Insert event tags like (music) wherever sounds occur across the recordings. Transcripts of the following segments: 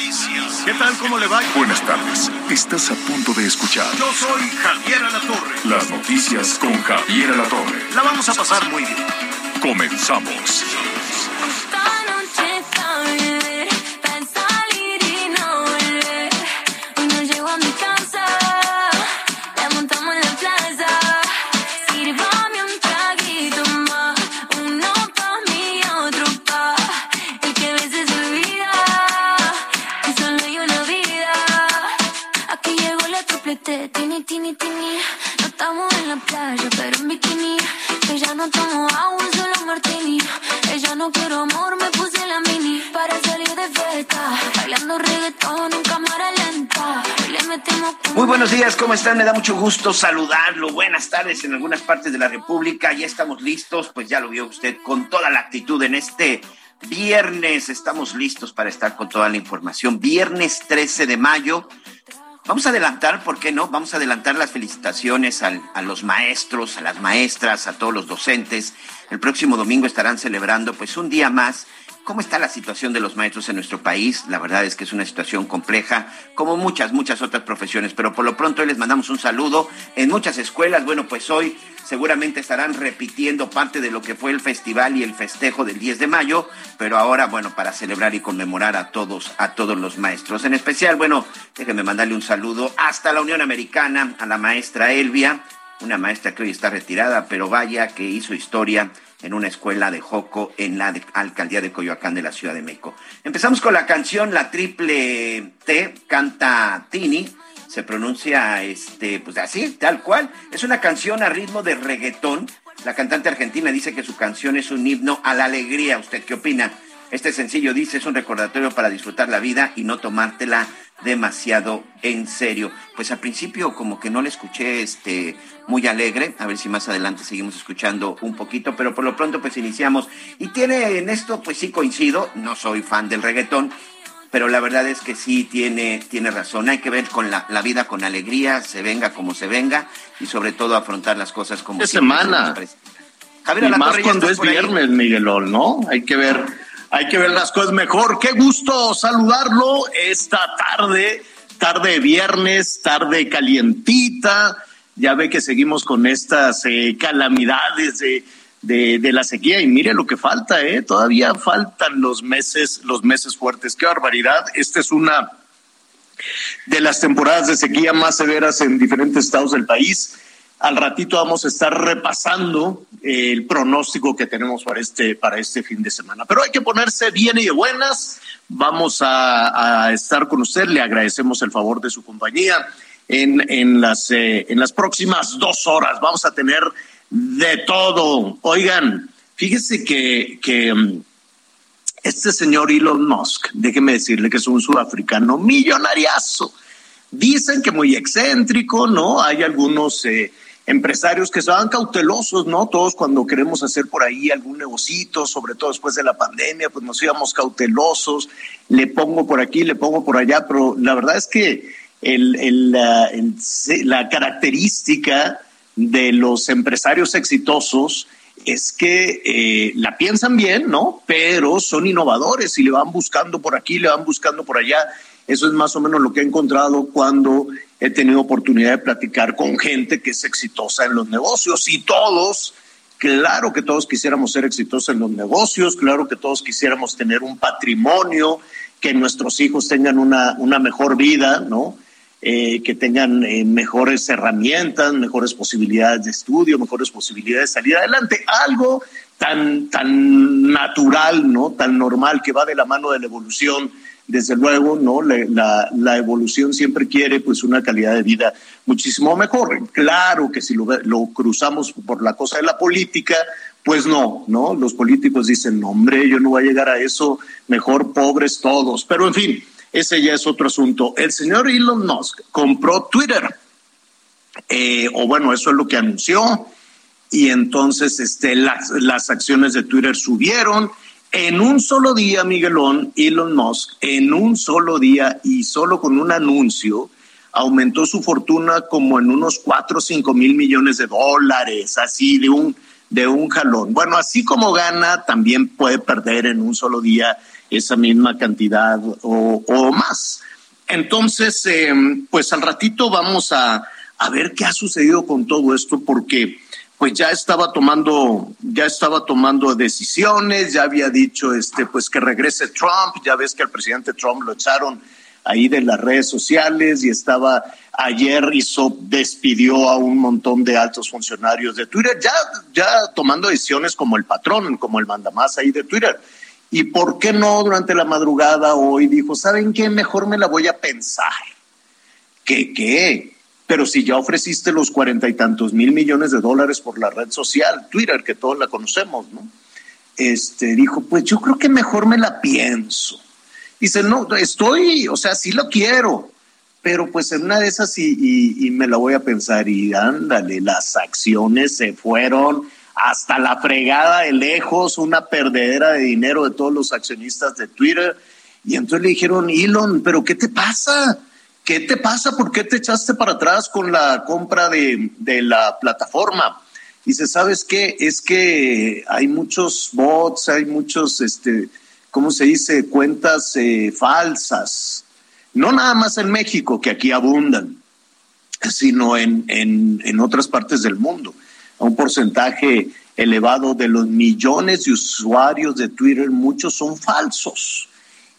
Noticias. ¿Qué tal? ¿Cómo le va? Buenas tardes. Estás a punto de escuchar Yo soy Javier Alatorre. las noticias con Javier Alatorre. La vamos a pasar muy bien. Comenzamos. Estamos en la playa, pero en bikini. Para salir de fiesta, bailando reggaetón en cámara lenta. Muy buenos días, ¿cómo están? Me da mucho gusto saludarlo. Buenas tardes en algunas partes de la República. Ya estamos listos, pues ya lo vio usted con toda la actitud en este viernes. Estamos listos para estar con toda la información. Viernes 13 de mayo. Vamos a adelantar, ¿por qué no? Vamos a adelantar las felicitaciones al- a los maestros, a las maestras, a todos los docentes. El próximo domingo estarán celebrando pues un día más. ¿Cómo está la situación de los maestros en nuestro país? La verdad es que es una situación compleja, como muchas, muchas otras profesiones, pero por lo pronto hoy les mandamos un saludo. En muchas escuelas, bueno, pues hoy seguramente estarán repitiendo parte de lo que fue el festival y el festejo del 10 de mayo, pero ahora, bueno, para celebrar y conmemorar a todos, a todos los maestros. En especial, bueno, déjenme mandarle un saludo hasta la Unión Americana, a la maestra Elvia, una maestra que hoy está retirada, pero vaya que hizo historia en una escuela de Joco en la alcaldía de Coyoacán de la Ciudad de México. Empezamos con la canción La Triple T, canta Tini, se pronuncia este, pues así, tal cual. Es una canción a ritmo de reggaetón. La cantante argentina dice que su canción es un himno a la alegría. ¿Usted qué opina? Este sencillo dice es un recordatorio para disfrutar la vida y no tomártela demasiado en serio. Pues al principio como que no le escuché este muy alegre, a ver si más adelante seguimos escuchando un poquito, pero por lo pronto pues iniciamos. Y tiene en esto pues sí coincido, no soy fan del reggaetón, pero la verdad es que sí tiene, tiene razón. Hay que ver con la, la vida con alegría, se venga como se venga, y sobre todo afrontar las cosas como se semana. Javier Y más ¿ya cuando es viernes, Miguelón, ¿no? Hay que ver, hay que ver las cosas mejor. Qué gusto saludarlo esta tarde, tarde de viernes, tarde calientita. Ya ve que seguimos con estas eh, calamidades de, de, de la sequía y mire lo que falta, ¿eh? Todavía faltan los meses, los meses fuertes. Qué barbaridad. Esta es una de las temporadas de sequía más severas en diferentes estados del país. Al ratito vamos a estar repasando eh, el pronóstico que tenemos para este, para este fin de semana. Pero hay que ponerse bien y de buenas. Vamos a, estar con usted. Le agradecemos el favor de su compañía. En, en, las, eh, en las próximas dos horas vamos a tener de todo. Oigan, fíjese que, que mm, este señor Elon Musk, déjeme decirle que es un sudafricano millonariazo. Dicen que muy excéntrico, ¿no? Hay algunos eh, empresarios que estaban cautelosos, ¿no? Todos cuando queremos hacer por ahí algún negocito, sobre todo después de la pandemia, pues nos íbamos cautelosos, le pongo por aquí, le pongo por allá, pero la verdad es que el, el- la característica de los empresarios exitosos es que eh, la piensan bien, ¿no? Pero son innovadores y le van buscando por aquí, le van buscando por allá. Eso es más o menos lo que he encontrado cuando he tenido oportunidad de platicar con gente que es exitosa en los negocios y todos, claro que todos quisiéramos ser exitosos en los negocios, claro que todos quisiéramos tener un patrimonio, que nuestros hijos tengan una, una mejor vida, ¿no? Eh, que tengan eh, mejores herramientas, mejores posibilidades de estudio, mejores posibilidades de salir adelante. Algo tan, tan natural, ¿no? Tan normal que va de la mano de la evolución. Desde luego, ¿no? La, evolución siempre quiere pues una calidad de vida muchísimo mejor. Claro que si lo, cruzamos por la cosa de la política, Pues no, ¿no? Los políticos dicen, hombre, yo no voy a llegar a eso, mejor pobres todos. Pero en fin, ese ya es otro asunto. El señor Elon Musk compró Twitter, eh, o bueno, eso es lo que anunció, y entonces este, las, acciones de Twitter subieron. En un solo día, Miguelón, Elon Musk, en un solo día y solo con un anuncio, aumentó su fortuna como en unos cuatro o cinco mil millones de dólares, así de un, de un jalón. Bueno, así como gana, también puede perder en un solo día esa misma cantidad o, más. Entonces, eh, pues al ratito vamos a, a ver qué ha sucedido con todo esto, porque pues ya estaba tomando, ya estaba tomando decisiones, ya había dicho este, pues que regrese Trump, ya ves que al presidente Trump lo echaron ahí de las redes sociales y estaba ayer hizo despidió a un montón de altos funcionarios de Twitter ya ya tomando decisiones como el patrón como el mandamás ahí de Twitter y por qué no durante la madrugada hoy dijo saben qué mejor me la voy a pensar ¿Qué qué pero si ya ofreciste los cuarenta y tantos mil millones de dólares por la red social Twitter que todos la conocemos no este dijo pues yo creo que mejor me la pienso Dice, no, estoy, o sea, sí lo quiero, pero pues en una de esas y, y, me la voy a pensar y ándale, las acciones se fueron hasta la fregada de lejos, una perdedera de dinero de todos los accionistas de Twitter. Y entonces le dijeron, Elon, pero ¿qué te pasa? ¿Qué te pasa? ¿Por qué te echaste para atrás con la compra de, de la plataforma? Dice, ¿sabes qué? Es que hay muchos bots, hay muchos, este, ¿cómo se dice?, cuentas eh, falsas. No nada más en México, que aquí abundan, sino en, en, en otras partes del mundo. Un porcentaje elevado de los millones de usuarios de Twitter, muchos son falsos.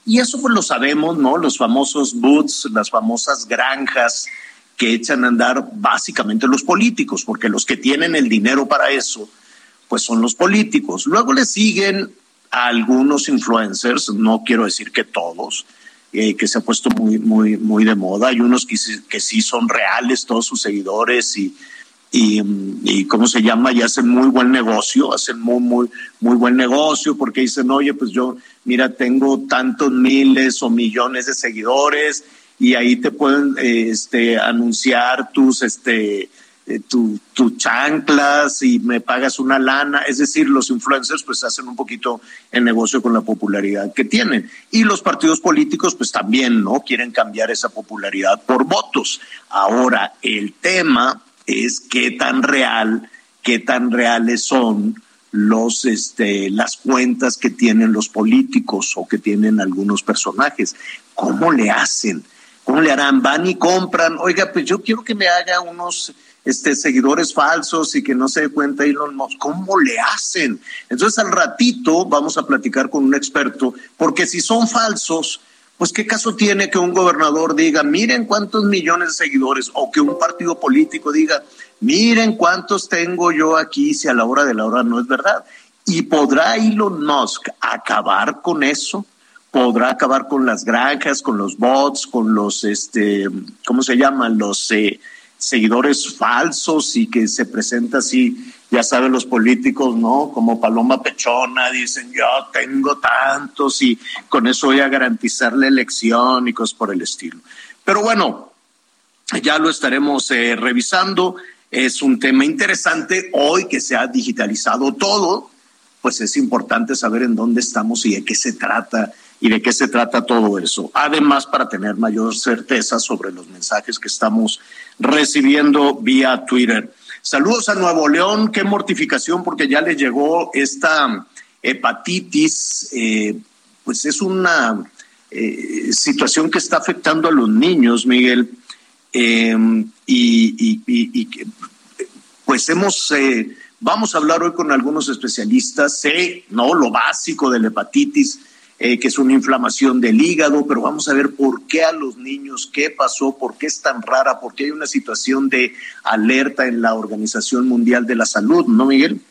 Y eso pues lo sabemos, ¿no? Los famosos boots, las famosas granjas que echan a andar básicamente los políticos, porque los que tienen el dinero para eso, pues son los políticos. Luego le siguen a algunos influencers, no quiero decir que todos, eh, que se ha puesto muy, muy, muy de moda. Hay unos que, que sí son reales, todos sus seguidores y, y, cómo se llama, y hacen muy buen negocio, hacen muy, muy, muy buen negocio porque dicen, oye, pues yo, mira, tengo tantos miles o millones de seguidores y ahí te pueden este, anunciar tus, este, eh, tu, tu, chanclas y me pagas una lana. Es decir, los influencers pues hacen un poquito el negocio con la popularidad que tienen. Y los partidos políticos pues también, ¿no? Quieren cambiar esa popularidad por votos. Ahora, el tema es qué tan real, qué tan reales son los este las cuentas que tienen los políticos o que tienen algunos personajes. ¿Cómo le hacen? ¿Cómo le harán? Van y compran, oiga, pues yo quiero que me haga unos este, seguidores falsos y que no se dé cuenta Elon Musk. ¿Cómo le hacen? Entonces al ratito vamos a platicar con un experto, porque si son falsos, pues qué caso tiene que un gobernador diga, miren cuántos millones de seguidores, o que un partido político diga, miren cuántos tengo yo aquí, si a la hora de la hora no es verdad. ¿Y podrá Elon Musk acabar con eso? podrá acabar con las granjas, con los bots, con los, este, ¿cómo se llaman? Los eh, seguidores falsos y que se presenta así, ya saben los políticos, ¿no? Como Paloma Pechona, dicen, yo tengo tantos y con eso voy a garantizar la elección y cosas por el estilo. Pero bueno, ya lo estaremos eh, revisando. Es un tema interesante hoy que se ha digitalizado todo, pues es importante saber en dónde estamos y de qué se trata y de qué se trata todo eso. Además, para tener mayor certeza sobre los mensajes que estamos recibiendo vía Twitter. Saludos a Nuevo León, qué mortificación porque ya le llegó esta hepatitis, eh, pues es una eh, situación que está afectando a los niños, Miguel, eh, y, pues hemos, vamos a hablar hoy con algunos especialistas, sé, ¿no? Lo básico de la hepatitis, eh, que es una inflamación del hígado, pero vamos a ver por qué a los niños, qué pasó, por qué es tan rara, por qué hay una situación de alerta en la Organización Mundial de la Salud, ¿no, Miguel?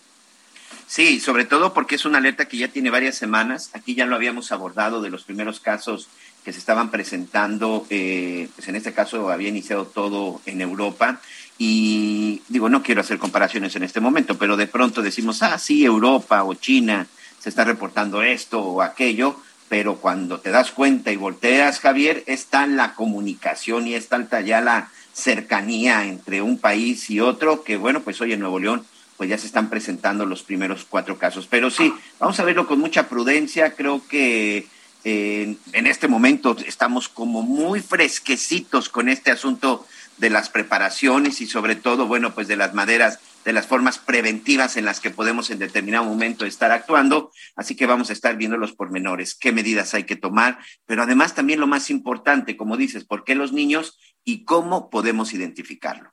Sí, sobre todo porque es una alerta que ya tiene varias semanas. Aquí ya lo habíamos abordado de los primeros casos que se estaban presentando, eh, pues en este caso había iniciado todo en Europa y digo, no quiero hacer comparaciones en este momento, pero de pronto decimos, ah, sí, Europa o China se está reportando esto o aquello, pero cuando te das cuenta y volteas, Javier, está la comunicación y está ya la cercanía entre un país y otro, que bueno, pues hoy en Nuevo León pues ya se están presentando los primeros cuatro casos. Pero sí, vamos a verlo con mucha prudencia. Creo que eh, en este momento estamos como muy fresquecitos con este asunto de las preparaciones y sobre todo, bueno, pues de las maderas, de las formas preventivas en las que podemos en determinado momento estar actuando. Así que vamos a estar viendo los pormenores, qué medidas hay que tomar, pero además también lo más importante, como dices, por qué los niños y cómo podemos identificarlo.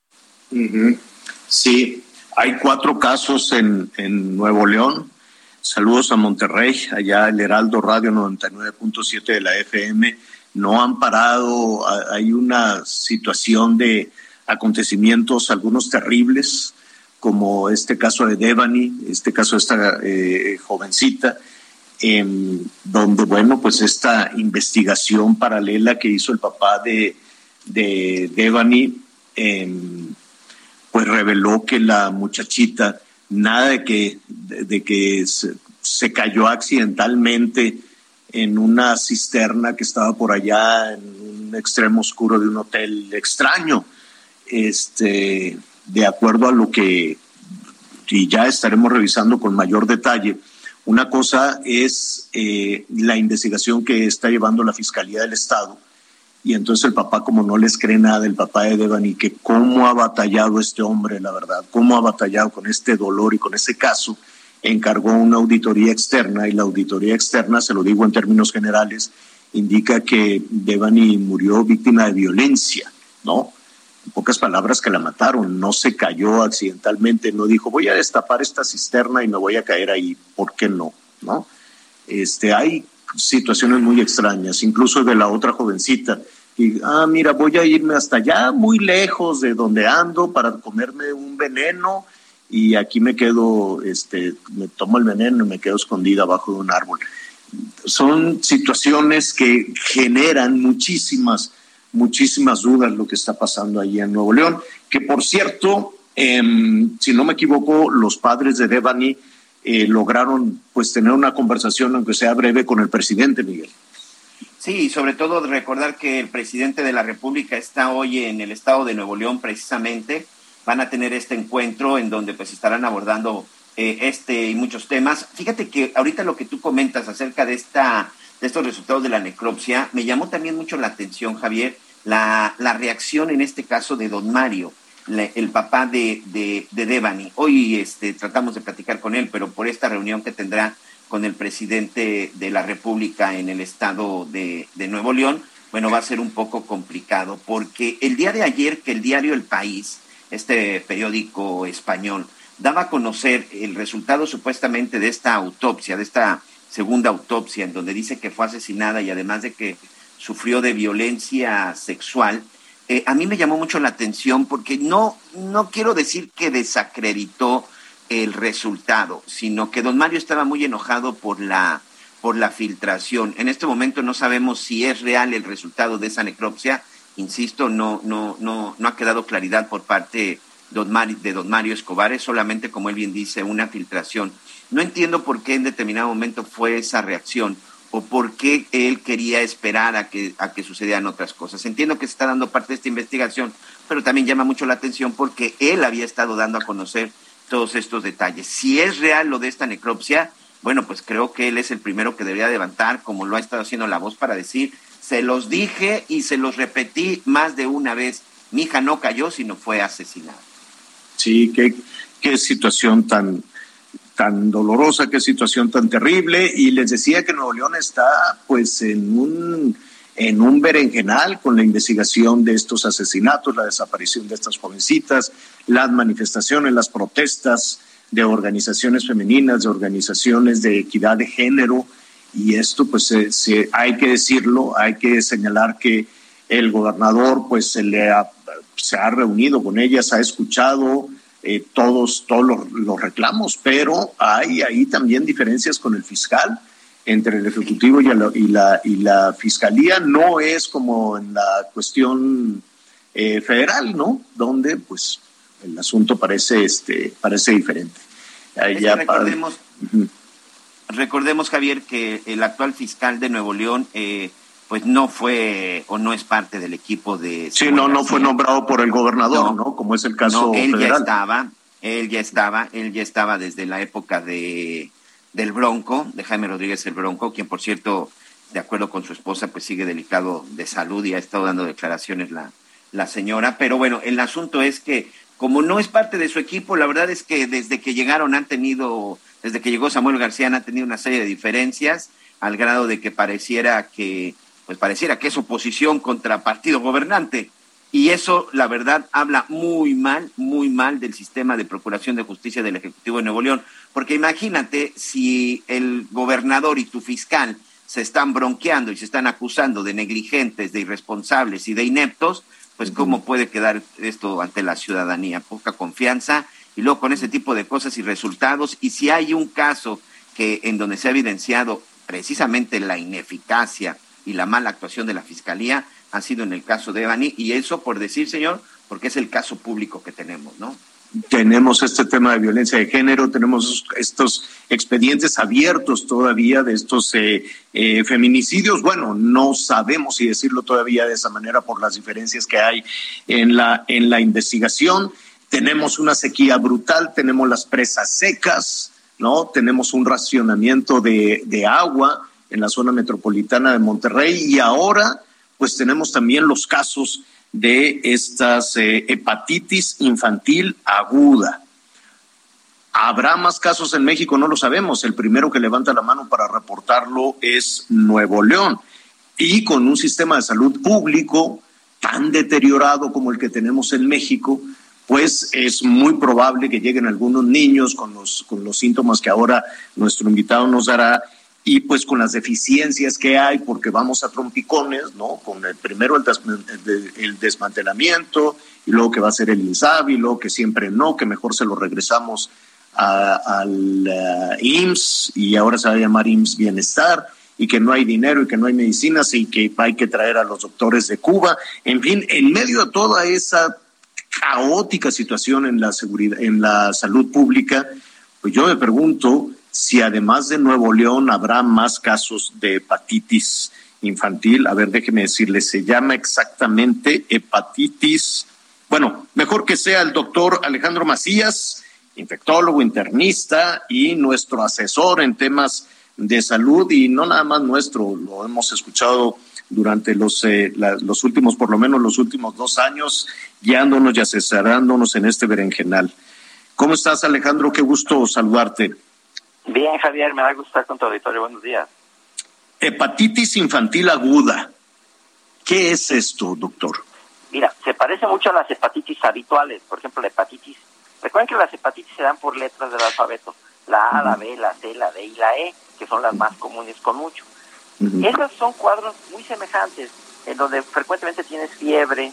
Sí, hay cuatro casos en, Nuevo León. Saludos a Monterrey, allá el Heraldo Radio 99.7 de la FM. No han parado, hay una situación de acontecimientos, algunos terribles, como este caso de Devani, este caso de esta eh, jovencita, donde, bueno, pues esta investigación paralela que hizo el papá de, de Devani, pues reveló que la muchachita, nada de que, de, que se, cayó accidentalmente en una cisterna que estaba por allá en un extremo oscuro de un hotel extraño. Este, de acuerdo a lo que, y ya estaremos revisando con mayor detalle, una cosa es eh, la investigación que está llevando la Fiscalía del Estado y entonces el papá, como no les cree nada, el papá de Devani, que cómo ha batallado este hombre, la verdad, cómo ha batallado con este dolor y con ese caso, encargó una auditoría externa y la auditoría externa, se lo digo en términos generales, indica que Devani murió víctima de violencia, ¿no? En pocas palabras que la mataron, no se cayó accidentalmente, no dijo voy a destapar esta cisterna y me voy a caer ahí, ¿por qué no? ¿No? Este, hay situaciones muy extrañas, incluso de la otra jovencita y, ah, mira, voy a irme hasta allá, muy lejos de donde ando, para comerme un veneno y aquí me quedo, este, me tomo el veneno y me quedo escondida abajo de un árbol. Son situaciones que generan muchísimas, muchísimas dudas lo que está pasando ahí en Nuevo León, que por cierto, em, si no me equivoco, los padres de Devani eh, lograron pues tener una conversación, aunque sea breve, con el presidente Miguel. Sí, sobre todo recordar que el presidente de la República está hoy en el estado de Nuevo León precisamente. Van a tener este encuentro en donde pues estarán abordando eh, este y muchos temas. Fíjate que ahorita lo que tú comentas acerca de esta de estos resultados de la necropsia me llamó también mucho la atención, Javier, la, la reacción en este caso de don Mario, el papá de, de, de Devani. Hoy este, tratamos de platicar con él, pero por esta reunión que tendrá con el presidente de la República en el estado de, Nuevo León, bueno, va a ser un poco complicado, porque el día de ayer que el diario El País, este periódico español, daba a conocer el resultado supuestamente de esta autopsia, de esta segunda autopsia, en donde dice que fue asesinada y además de que sufrió de violencia sexual, eh, a mí me llamó mucho la atención porque no, no quiero decir que desacreditó el resultado, sino que don Mario estaba muy enojado por la, por la filtración. En este momento no sabemos si es real el resultado de esa necropsia. Insisto, no, no, no, no ha quedado claridad por parte don de don Mario Escobar, es solamente, como él bien dice, una filtración. No entiendo por qué en determinado momento fue esa reacción o por qué él quería esperar a que, a que sucedieran otras cosas. Entiendo que se está dando parte de esta investigación, pero también llama mucho la atención porque él había estado dando a conocer todos estos detalles. Si es real lo de esta necropsia, bueno, pues creo que él es el primero que debería levantar, como lo ha estado haciendo la voz, para decir, se los dije y se los repetí más de una vez. Mi hija no cayó, sino fue asesinada. Sí, qué, qué situación tan, tan dolorosa, qué situación tan terrible. Y les decía que Nuevo León está pues en un en un berenjenal con la investigación de estos asesinatos, la desaparición de estas jovencitas, las manifestaciones, las protestas de organizaciones femeninas, de organizaciones de equidad de género. Y esto, pues, se, hay que decirlo, hay que señalar que el gobernador, pues, se, le ha, se ha reunido con ellas, ha escuchado eh, todos, todos los, los reclamos, pero hay ahí también diferencias con el fiscal entre el Ejecutivo y la, y la, Fiscalía. No es como en la cuestión eh, federal, ¿no? Donde pues el asunto parece, este, parece diferente. Recordemos, recordemos, Javier, que el actual fiscal de Nuevo León, eh, pues no fue o no es parte del equipo de. Sí, no, no fue nombrado por el gobernador, No. ¿no? Como es el caso No, él ya estaba, él ya estaba, él ya estaba desde la época de del Bronco, de Jaime Rodríguez el Bronco, quien por cierto, de acuerdo con su esposa, pues sigue delicado de salud y ha estado dando declaraciones la, la señora. Pero bueno, el asunto es que como no es parte de su equipo, la verdad es que desde que llegaron han tenido, desde que llegó Samuel García han tenido una serie de diferencias al grado de que pareciera que, pues pareciera que es oposición contra partido gobernante. Y eso, la verdad, habla muy mal, muy mal del sistema de procuración de justicia del Ejecutivo de Nuevo León. Porque imagínate si el gobernador y tu fiscal se están bronqueando y se están acusando de negligentes, de irresponsables y de ineptos, pues cómo puede quedar esto ante la ciudadanía. Poca confianza y luego con ese tipo de cosas y resultados. Y si hay un caso que en donde se ha evidenciado precisamente la ineficacia y la mala actuación de la fiscalía, ha sido en el caso de Evani, y eso por decir, señor, porque es el caso público que tenemos, ¿no? tenemos este tema de violencia de género, tenemos estos expedientes abiertos todavía de estos eh, eh, feminicidios. Bueno, no sabemos si decirlo todavía de esa manera por las diferencias que hay en la, en la investigación. Tenemos una sequía brutal, tenemos las presas secas, ¿no? Tenemos un racionamiento de, de agua en la zona metropolitana de Monterrey y ahora pues tenemos también los casos de estas eh, hepatitis infantil aguda. ¿Habrá más casos en México? No lo sabemos. El primero que levanta la mano para reportarlo es Nuevo León. Y con un sistema de salud público tan deteriorado como el que tenemos en México, pues es muy probable que lleguen algunos niños con los, con los síntomas que ahora nuestro invitado nos dará y pues con las deficiencias que hay, porque vamos a trompicones, ¿no? Con el primero el, des el, el desmantelamiento y luego que va a ser el INSABI, y luego que siempre no, que mejor se lo regresamos al uh, IMSS y ahora se va a llamar IMSS Bienestar y que no hay dinero y que no hay medicinas y que hay que traer a los doctores de Cuba. En fin, en medio de toda esa caótica situación en la seguridad, en la salud pública, pues yo me pregunto si además de Nuevo León habrá más casos de hepatitis infantil. A ver, déjeme decirle, se llama exactamente hepatitis. Bueno, mejor que sea el doctor Alejandro Macías, infectólogo, internista y nuestro asesor en temas de salud y no nada más nuestro, lo hemos escuchado durante los, eh, los últimos, por lo menos los últimos dos años, guiándonos y asesorándonos en este berenjenal. ¿Cómo estás, Alejandro? Qué gusto saludarte. Bien, Javier, me da gusto estar con tu auditorio. Buenos días. Hepatitis infantil aguda. ¿Qué es esto, doctor? Mira, se parece mucho a las hepatitis habituales. Por ejemplo, la hepatitis. Recuerden que las hepatitis se dan por letras del alfabeto. La A, la B, la C, la D y la E, que son las más comunes con mucho. Uh -huh. Esos son cuadros muy semejantes, en donde frecuentemente tienes fiebre,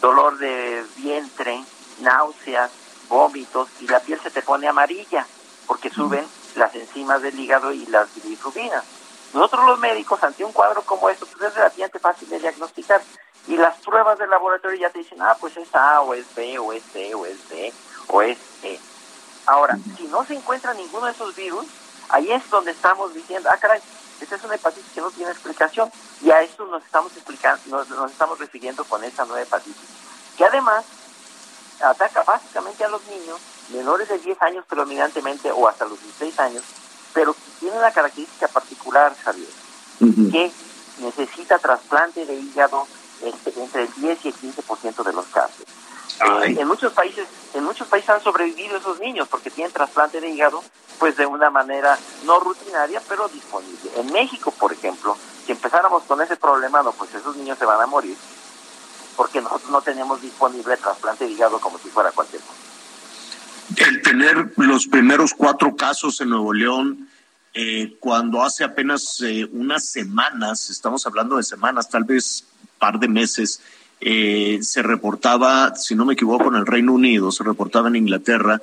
dolor de vientre, náuseas, vómitos y la piel se te pone amarilla porque suben las enzimas del hígado y las bilirrubinas. Nosotros los médicos, ante un cuadro como esto, pues es relativamente fácil de diagnosticar. Y las pruebas de laboratorio ya te dicen, ah, pues es A, o es B, o es C, o es D, o es E. Ahora, si no se encuentra ninguno de esos virus, ahí es donde estamos diciendo, ah, caray, esta es una hepatitis que no tiene explicación. Y a eso nos estamos explicando, nos, nos estamos refiriendo con esa nueva hepatitis. Que además ataca básicamente a los niños menores de 10 años predominantemente o hasta los 16 años, pero tiene una característica particular, Javier, uh -huh. que necesita trasplante de hígado este, entre el 10 y el 15% de los casos. Eh, en muchos países, en muchos países han sobrevivido esos niños porque tienen trasplante de hígado, pues de una manera no rutinaria, pero disponible. En México, por ejemplo, si empezáramos con ese problema, no, pues esos niños se van a morir porque nosotros no tenemos disponible trasplante de hígado como si fuera cualquier cosa el tener los primeros cuatro casos en Nuevo León, eh, cuando hace apenas eh, unas semanas, estamos hablando de semanas, tal vez par de meses, eh, se reportaba, si no me equivoco, en el Reino Unido, se reportaba en Inglaterra,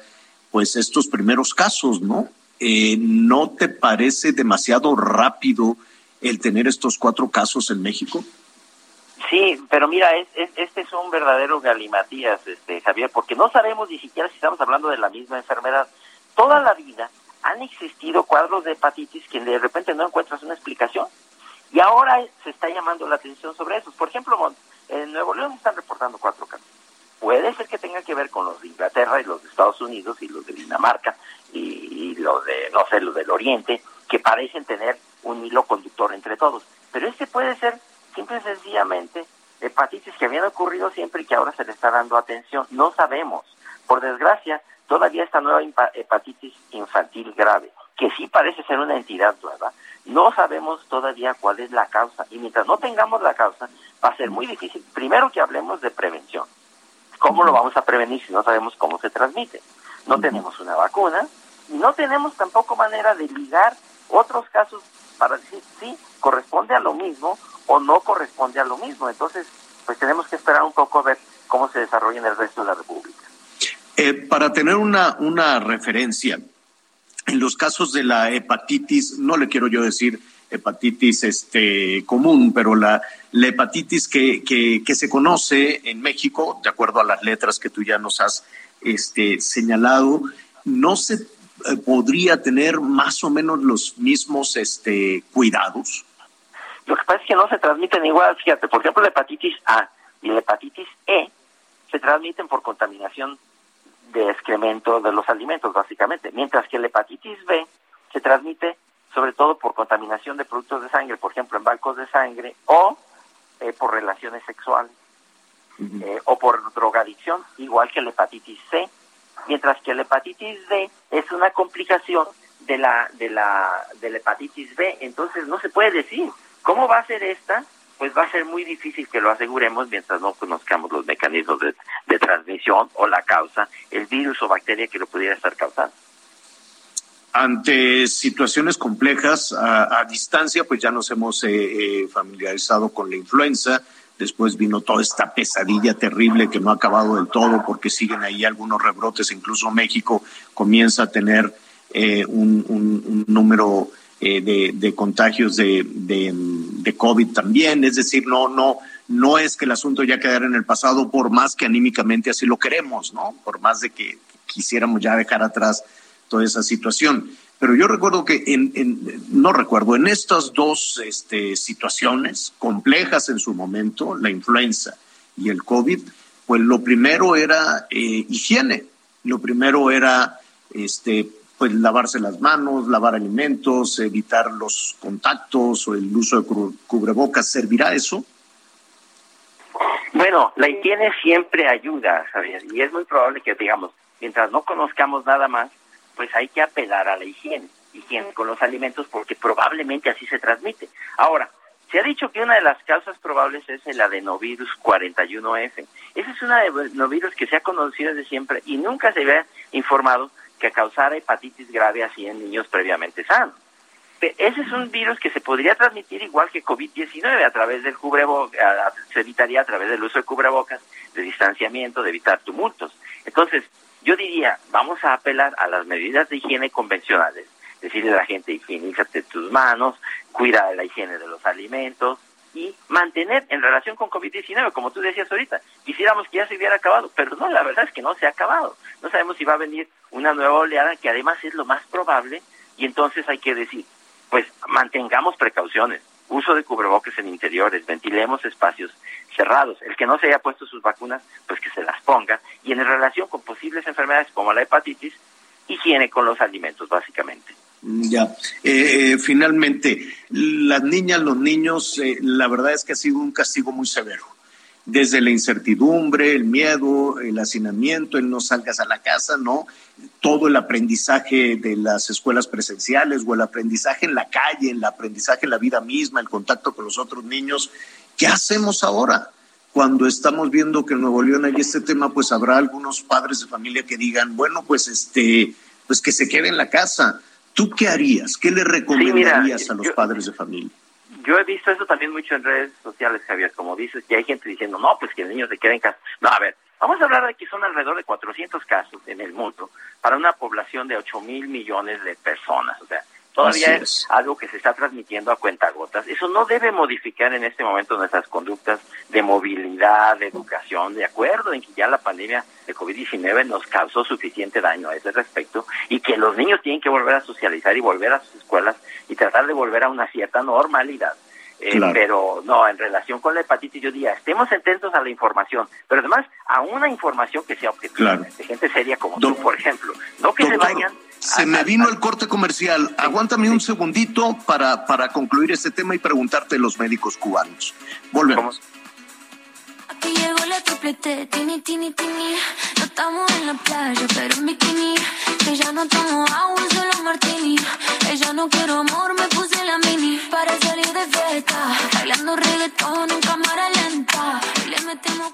pues estos primeros casos, ¿no? ¿No te parece demasiado rápido el tener estos cuatro casos en México? Sí, pero mira, es, es- este es un verdadero galimatías, este, Javier, porque no sabemos ni siquiera si estamos hablando de la misma enfermedad. Toda la vida han existido cuadros de hepatitis que de repente no encuentras una explicación y ahora se está llamando la atención sobre eso. Por ejemplo, en Nuevo León están reportando cuatro casos. Puede ser que tenga que ver con los de Inglaterra y los de Estados Unidos y los de Dinamarca y, y los de, no sé, los del Oriente, que parecen tener un hilo conductor entre todos. Pero este puede ser simple y sencillamente hepatitis que habían ocurrido siempre y que ahora se le está dando atención. No sabemos. Por desgracia, todavía esta nueva hepatitis infantil grave, que sí parece ser una entidad nueva, no sabemos todavía cuál es la causa. Y mientras no tengamos la causa, va a ser muy difícil. Primero que hablemos de prevención. ¿Cómo lo vamos a prevenir si no sabemos cómo se transmite? No tenemos una vacuna y no tenemos tampoco manera de ligar otros casos para decir sí, corresponde a lo mismo o no corresponde a lo mismo. Entonces, pues tenemos que esperar un poco a ver cómo se desarrolla en el resto de la República. Eh, para tener una, una referencia, en los casos de la hepatitis, no le quiero yo decir hepatitis este, común, pero la, hepatitis que, que, que se conoce en México, de acuerdo a las letras que tú ya nos has este, señalado, no se eh, podría tener más o menos los mismos este, cuidados. Lo que pasa es que no se transmiten igual, fíjate, por ejemplo, la hepatitis A y la hepatitis E se transmiten por contaminación de excremento de los alimentos, básicamente, mientras que la hepatitis B se transmite sobre todo por contaminación de productos de sangre, por ejemplo, en bancos de sangre o eh, por relaciones sexuales eh, o por drogadicción, igual que la hepatitis C, mientras que la hepatitis D es una complicación de la de la de la hepatitis B, entonces no se puede decir cómo va a ser esta, pues va a ser muy difícil que lo aseguremos mientras no conozcamos los mecanismos de, de transmisión o la causa, el virus o bacteria que lo pudiera estar causando. ante situaciones complejas a, distancia, pues ya nos hemos eh, eh, familiarizado con la influenza. Después vino toda esta pesadilla terrible que no ha acabado del todo porque siguen ahí algunos rebrotes. Incluso México comienza a tener eh, un, número eh, de, contagios de, de COVID también. Es decir, no, no, no es que el asunto ya quedara en el pasado, por más que anímicamente así lo queremos, ¿no? Por más de que quisiéramos ya dejar atrás toda esa situación. Pero yo recuerdo que en, en- no recuerdo, en estas dos este, situaciones complejas en su momento, la influenza y el COVID, pues lo primero era eh, higiene, lo primero era este, pues lavarse las manos, lavar alimentos, evitar los contactos o el uso de cubrebocas, ¿servirá eso? Bueno, la higiene siempre ayuda, Javier, y es muy probable que, digamos, mientras no conozcamos nada más, pues hay que apelar a la higiene, higiene con los alimentos, porque probablemente así se transmite. Ahora, se ha dicho que una de las causas probables es el adenovirus 41F. Ese es un adenovirus que se ha conocido desde siempre y nunca se había informado que causara hepatitis grave así en niños previamente sanos. Pe- Ese es un virus que se podría transmitir igual que COVID-19 a través del cubrebocas, se evitaría a través del uso de cubrebocas, de distanciamiento, de evitar tumultos. Entonces, yo diría, vamos a apelar a las medidas de higiene convencionales, decirle a la gente, higienízate tus manos, cuida la higiene de los alimentos y mantener en relación con COVID-19, como tú decías ahorita, quisiéramos que ya se hubiera acabado, pero no, la verdad es que no se ha acabado. No sabemos si va a venir una nueva oleada, que además es lo más probable, y entonces hay que decir, pues mantengamos precauciones, uso de cubrebocas en interiores, ventilemos espacios cerrados. El que no se haya puesto sus vacunas, pues que se las ponga. Y en relación con posibles enfermedades como la hepatitis, higiene con los alimentos, básicamente. Ya. Eh, eh, finalmente, las niñas, los niños, eh, la verdad es que ha sido un castigo muy severo. Desde la incertidumbre, el miedo, el hacinamiento, el no salgas a la casa, ¿no? Todo el aprendizaje de las escuelas presenciales o el aprendizaje en la calle, el aprendizaje en la vida misma, el contacto con los otros niños. ¿Qué hacemos ahora? Cuando estamos viendo que en Nuevo León hay este tema, pues habrá algunos padres de familia que digan, bueno, pues este, pues que se quede en la casa. ¿Tú qué harías? ¿Qué le recomendarías a los yo- padres de familia? Yo he visto eso también mucho en redes sociales, Javier, como dices, que hay gente diciendo, no, pues que el niño se quede en casa. No, a ver, vamos a hablar de que son alrededor de 400 casos en el mundo para una población de 8 mil millones de personas. O sea, Todavía es. es. algo que se está transmitiendo a cuentagotas. Eso no debe modificar en este momento nuestras conductas de movilidad, de educación, de acuerdo en que ya la pandemia de COVID-19 nos causó suficiente daño a ese respecto y que los niños tienen que volver a socializar y volver a sus escuelas y tratar de volver a una cierta normalidad. Eh, Claro. Pero no, en relación con la hepatitis, yo diría, estemos atentos a la información, pero además a una información que sea objetiva, Claro. de gente seria como Doc- tú, por ejemplo. No que se vayan. Se me vino el corte comercial. Aguántame un segundito para, para concluir este tema y preguntarte de los médicos cubanos. Volvemos. Aquí llegó la triplete, tini, tini, tini. No estamos en la playa, pero en bikini. Que ya no tomo agua, solo martini. Ella no quiero amor, me puse la mini. Para salir de fiesta, bailando reggaetón en cámara lenta. Y le metemos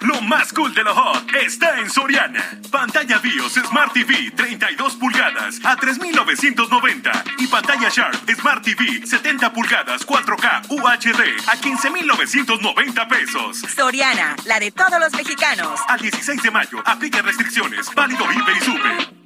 Lo más cool de lo hot está en Soriana. Pantalla BIOS Smart TV 32 pulgadas a 3.990 y pantalla Sharp Smart TV 70 pulgadas 4K UHD a 15.990 pesos. Soriana, la de todos los mexicanos. Al 16 de mayo, aplica restricciones. Válido Hiper y Super.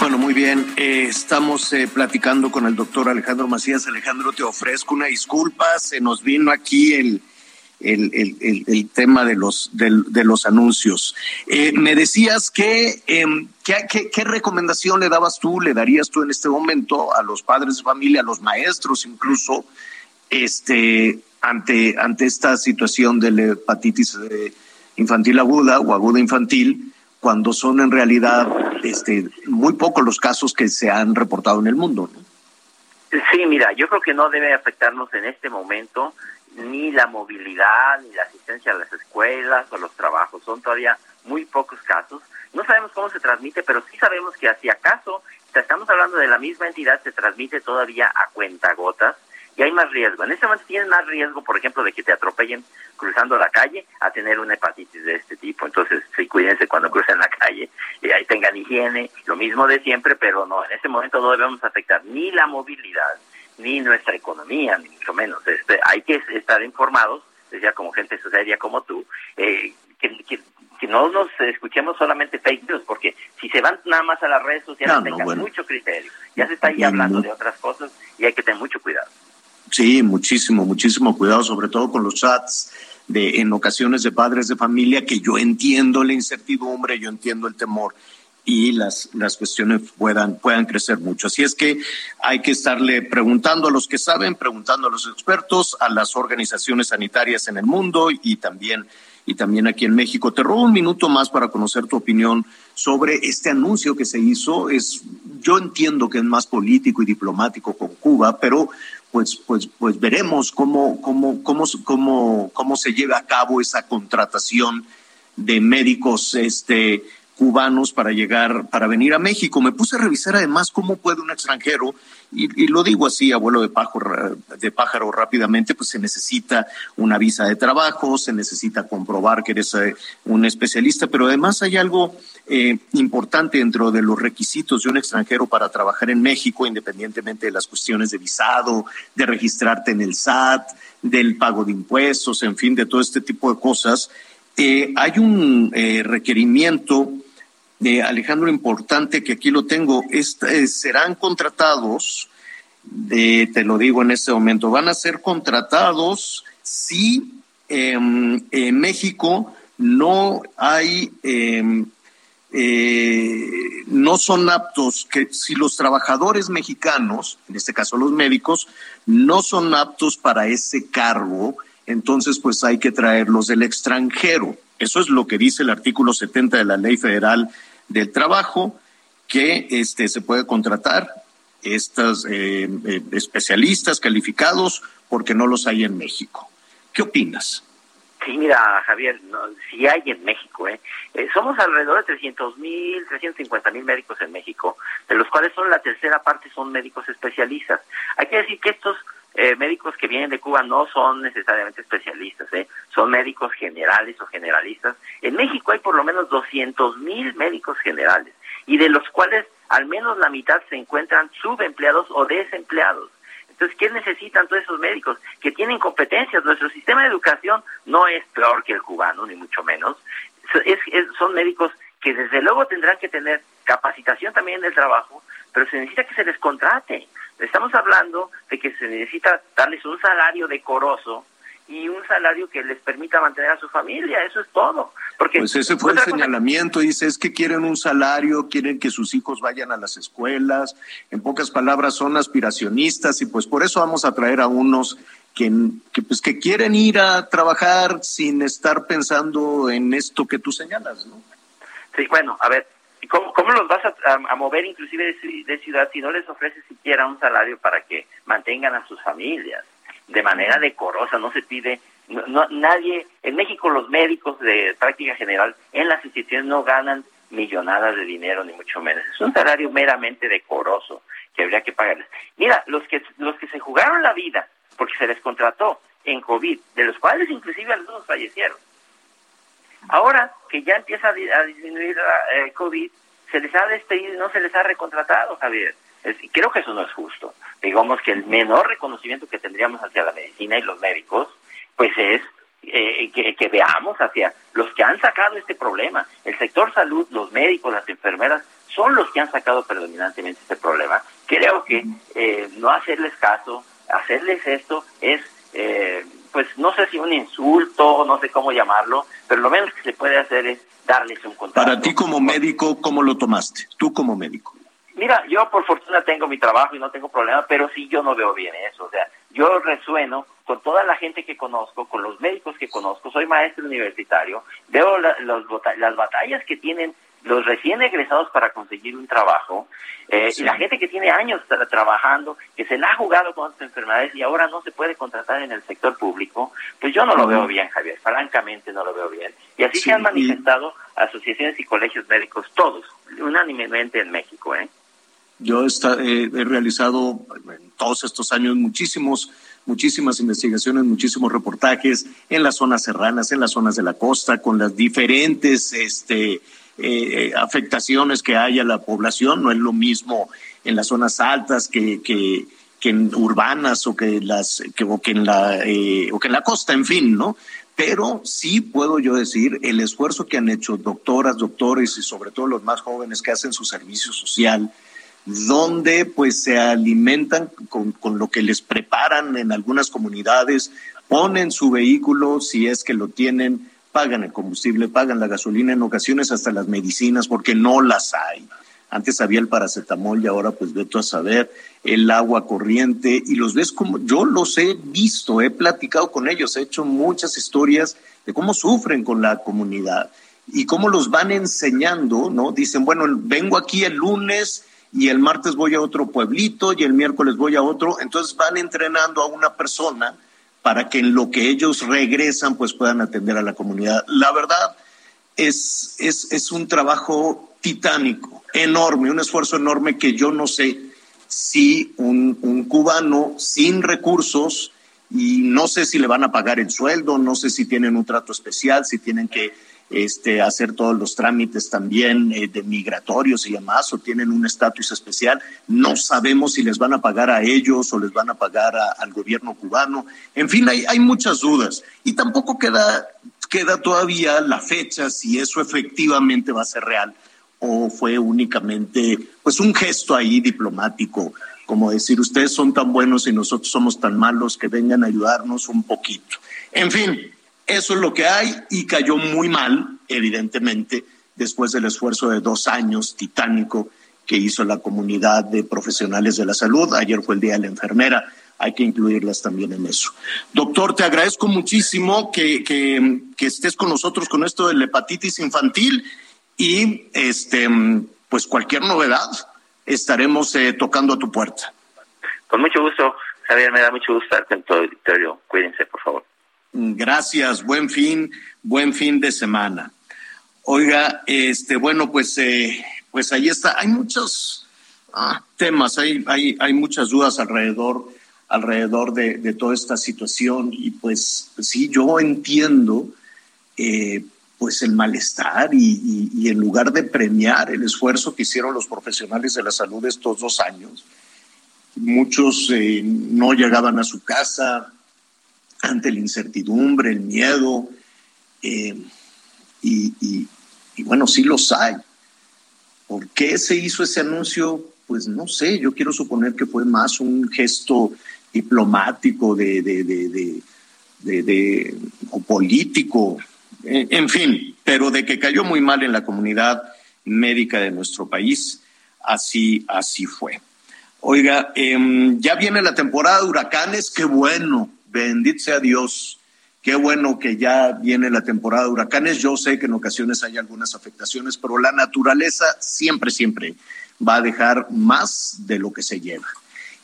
Bueno, muy bien. Eh, estamos eh, platicando con el doctor Alejandro Macías. Alejandro, te ofrezco una disculpa. Se nos vino aquí el, el, el, el, tema de los, del- de los anuncios. Eh, me decías que, em, ¿qué, qué, qué recomendación le dabas tú, le darías tú en este momento a los padres de familia, a los maestros incluso, este, ante, ante esta situación de la hepatitis eh, infantil aguda o aguda infantil, cuando son en realidad este, muy pocos los casos que se han reportado en el mundo. ¿no? Sí, mira, yo creo que no debe afectarnos en este momento ni la movilidad, ni la asistencia a las escuelas o los trabajos. Son todavía muy pocos casos. No sabemos cómo se transmite, pero sí sabemos que si acaso, estamos hablando de la misma entidad, se transmite todavía a cuentagotas y hay más riesgo. En este momento tienen más riesgo, por ejemplo, de que te atropellen cruzando la calle a tener una hepatitis de este tipo. Entonces, sí, cuídense cuando crucen la calle y ahí tengan higiene, lo mismo de siempre, pero no, en este momento no debemos afectar ni la movilidad, ni nuestra economía, ni mucho menos. Este, hay que estar informados, decía como gente seria como tú, eh, que, que, que no nos escuchemos solamente fake news, porque si se van nada más a las redes sociales, No, no, tengan bueno. mucho criterio. Ya se está ahí hablando de otras cosas y hay que tener mucho cuidado. Sí, muchísimo, muchísimo cuidado, sobre todo con los chats de en ocasiones de padres de familia, que yo entiendo la incertidumbre, yo entiendo el temor y las, las cuestiones puedan, puedan crecer mucho. Así es que hay que estarle preguntando a los que saben, preguntando a los expertos, a las organizaciones sanitarias en el mundo y también, y también aquí en México. Te robo un minuto más para conocer tu opinión sobre este anuncio que se hizo. Es, yo entiendo que es más político y diplomático con Cuba, pero pues, pues, pues veremos cómo, cómo, cómo, cómo, cómo se lleva a cabo esa contratación de médicos este, cubanos para llegar, para venir a México. Me puse a revisar además cómo puede un extranjero, y, y lo digo así, abuelo de pájaro, de pájaro rápidamente, pues se necesita una visa de trabajo, se necesita comprobar que eres eh, un especialista, pero además hay algo eh, importante dentro de los requisitos de un extranjero para trabajar en México, independientemente de las cuestiones de visado, de registrarte en el SAT, del pago de impuestos, en fin, de todo este tipo de cosas. Eh, hay un eh, requerimiento de Alejandro importante que aquí lo tengo. Serán contratados, te lo digo en este momento, van a ser contratados si em, en México no hay, em, eh, no son aptos, que si los trabajadores mexicanos, en este caso los médicos, no son aptos para ese cargo, entonces pues hay que traerlos del extranjero. Eso es lo que dice el artículo 70 de la Ley Federal del Trabajo, que este, se puede contratar estos eh, eh, especialistas calificados porque no los hay en México. ¿Qué opinas? Sí, mira, Javier, no, sí hay en México, ¿eh? Eh, somos alrededor de 300 mil, 350 mil médicos en México, de los cuales son la tercera parte son médicos especialistas. Hay que decir que estos eh, médicos que vienen de Cuba no son necesariamente especialistas, ¿eh? son médicos generales o generalistas. En México hay por lo menos 200 mil médicos generales y de los cuales al menos la mitad se encuentran subempleados o desempleados. Entonces, ¿qué necesitan todos esos médicos? Que tienen competencias. Nuestro sistema de educación no es peor que el cubano, ni mucho menos. Es, es, son médicos que desde luego tendrán que tener capacitación también en el trabajo, pero se necesita que se les contrate. Estamos hablando de que se necesita darles un salario decoroso y un salario que les permita mantener a su familia, eso es todo. Porque pues ese fue el señalamiento, dice, es que quieren un salario, quieren que sus hijos vayan a las escuelas, en pocas palabras son aspiracionistas y pues por eso vamos a traer a unos que, que pues que quieren ir a trabajar sin estar pensando en esto que tú señalas, ¿no? Sí, bueno, a ver, ¿cómo, cómo los vas a, a, a mover inclusive de, de ciudad si no les ofreces siquiera un salario para que mantengan a sus familias? De manera decorosa, no se pide, no, nadie, en México los médicos de práctica general en las instituciones no ganan millonadas de dinero, ni mucho menos. Es un salario meramente decoroso que habría que pagarles. Mira, los que, los que se jugaron la vida porque se les contrató en COVID, de los cuales inclusive algunos fallecieron. Ahora que ya empieza a, disminuir la eh, COVID, se les ha despedido y no se les ha recontratado, Javier. Es, creo que eso no es justo digamos que el menor reconocimiento que tendríamos hacia la medicina y los médicos, pues es eh, que, que, veamos hacia los que han sacado este problema. El sector salud, los médicos, las enfermeras, son los que han sacado predominantemente este problema. Creo que eh, no hacerles caso, hacerles esto es, eh, pues no sé si un insulto, no sé cómo llamarlo, pero lo menos que se puede hacer es darles un contrato. Para ti como médico, ¿cómo lo tomaste? Tú como médico. Mira, yo por fortuna tengo mi trabajo y no tengo problema, pero sí yo no veo bien eso. O sea, yo resueno con toda la gente que conozco, con los médicos que conozco, soy maestro universitario, veo la, los, las batallas que tienen los recién egresados para conseguir un trabajo eh, sí. y la gente que tiene años tra trabajando, que se la ha jugado con estas enfermedades y ahora no se puede contratar en el sector público, pues yo no lo veo bien, Javier, francamente no lo veo bien. Y así sí, se han manifestado y... asociaciones y colegios médicos, todos, unánimemente en México, ¿eh? Yo eh, he realizado en todos estos años muchísimos, muchísimas investigaciones, muchísimos reportajes en las zonas serranas, en las zonas de la costa, con las diferentes este, eh, afectaciones que hay a la población. No es lo mismo en las zonas altas que, que, en urbanas o que, las, que, o, que en la, eh, o que en la costa, en fin, ¿no? pero sí puedo yo decir el esfuerzo que han hecho doctoras, doctores y sobre todo los más jóvenes que hacen su servicio social, donde pues se alimentan con, con, lo que les preparan en algunas comunidades, ponen su vehículo, si es que lo tienen, pagan el combustible, pagan la gasolina, en ocasiones hasta las medicinas, porque no las hay. Antes había el paracetamol y ahora pues veto a saber el agua corriente y los ves como yo los he visto, he platicado con ellos, he hecho muchas historias de cómo sufren con la comunidad y cómo los van enseñando, ¿no? Dicen, bueno, vengo aquí el lunes, y el martes voy a otro pueblito y el miércoles voy a otro. Entonces van entrenando a una persona para que en lo que ellos regresan pues puedan atender a la comunidad. La verdad es, es, es un trabajo titánico, enorme, un esfuerzo enorme que yo no sé si un, un cubano sin recursos y no sé si le van a pagar el sueldo, no sé si tienen un trato especial, si tienen que este, hacer todos los trámites también eh, de migratorios y demás, o tienen un estatus especial. No sabemos si les van a pagar a ellos o les van a pagar a, al gobierno cubano. En fin, hay, hay muchas dudas. Y tampoco queda, queda todavía la fecha si eso efectivamente va a ser real o fue únicamente pues un gesto ahí diplomático, como decir, ustedes son tan buenos y nosotros somos tan malos que vengan a ayudarnos un poquito. En fin, eso es lo que hay y cayó muy mal, evidentemente, después del esfuerzo de dos años titánico que hizo la comunidad de profesionales de la salud. Ayer fue el Día de la Enfermera, hay que incluirlas también en eso. Doctor, te agradezco muchísimo que, que, que estés con nosotros con esto de la hepatitis infantil y este, pues cualquier novedad estaremos eh, tocando a tu puerta. Con mucho gusto, Javier, me da mucho gusto estar con todo el auditorio. Cuídense, por favor. Gracias, buen fin, buen fin de semana. Oiga, este, bueno, pues, eh, pues ahí está. Hay muchos ah, temas, hay, hay, hay muchas dudas alrededor, alrededor de, de toda esta situación y pues, pues sí, yo entiendo eh, pues el malestar y, en lugar de premiar el esfuerzo que hicieron los profesionales de la salud estos dos años, muchos eh, no llegaban a su casa ante la incertidumbre, el miedo, eh, y, bueno, sí los hay. ¿Por qué se hizo ese anuncio? Pues no sé, yo quiero suponer que fue más un gesto diplomático de, de, de, de o político, en fin, pero de que cayó muy mal en la comunidad médica de nuestro país, así, así fue. Oiga, eh, ya viene la temporada de huracanes, qué bueno, bendito sea Dios, qué bueno que ya viene la temporada de huracanes. Yo sé que en ocasiones hay algunas afectaciones, pero la naturaleza siempre, siempre va a dejar más de lo que se lleva.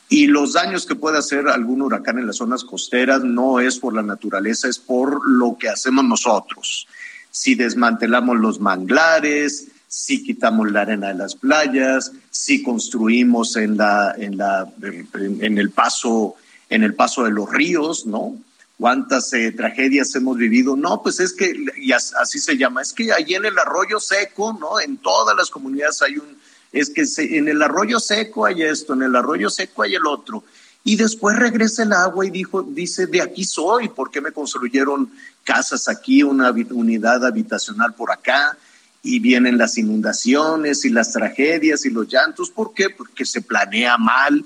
Y los daños que puede hacer algún huracán en las zonas costeras no es por la naturaleza, es por lo que hacemos nosotros. Si desmantelamos los manglares, si quitamos la arena de las playas, si construimos en la en la en el paso en el paso de los ríos, ¿no? ¿Cuántas eh, tragedias hemos vivido? No, pues es que, y así se llama, es que allí en el arroyo seco, ¿no? En todas las comunidades hay un, es que se, en el arroyo seco hay esto, en el arroyo seco hay el otro. Y después regresa el agua y dijo, dice, de aquí soy, ¿por qué me construyeron casas aquí, una unidad habitacional por acá? Y vienen las inundaciones y las tragedias y los llantos. ¿Por qué? Porque se planea mal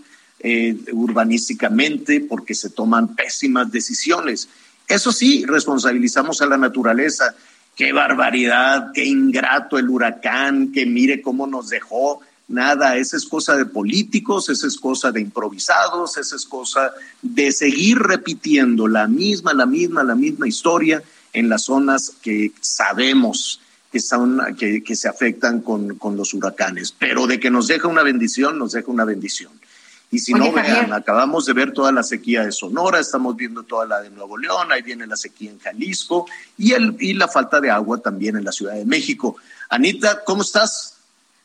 eh, urbanísticamente, porque se toman pésimas decisiones. Eso sí, responsabilizamos a la naturaleza qué barbaridad, qué ingrato el huracán, que mire cómo nos dejó. Nada, esa es cosa de políticos, esa es cosa de improvisados, esa es cosa de seguir repitiendo la misma, la misma, la misma historia en las zonas que sabemos que, son, que, se afectan con, con los huracanes. Pero de que nos deja una bendición, nos deja una bendición. Y si Oye, no, vean, Javier. acabamos de ver toda la sequía de Sonora, estamos viendo toda la de Nuevo León, ahí viene la sequía en Jalisco y, el, y la falta de agua también en la Ciudad de México. Anita, ¿cómo estás?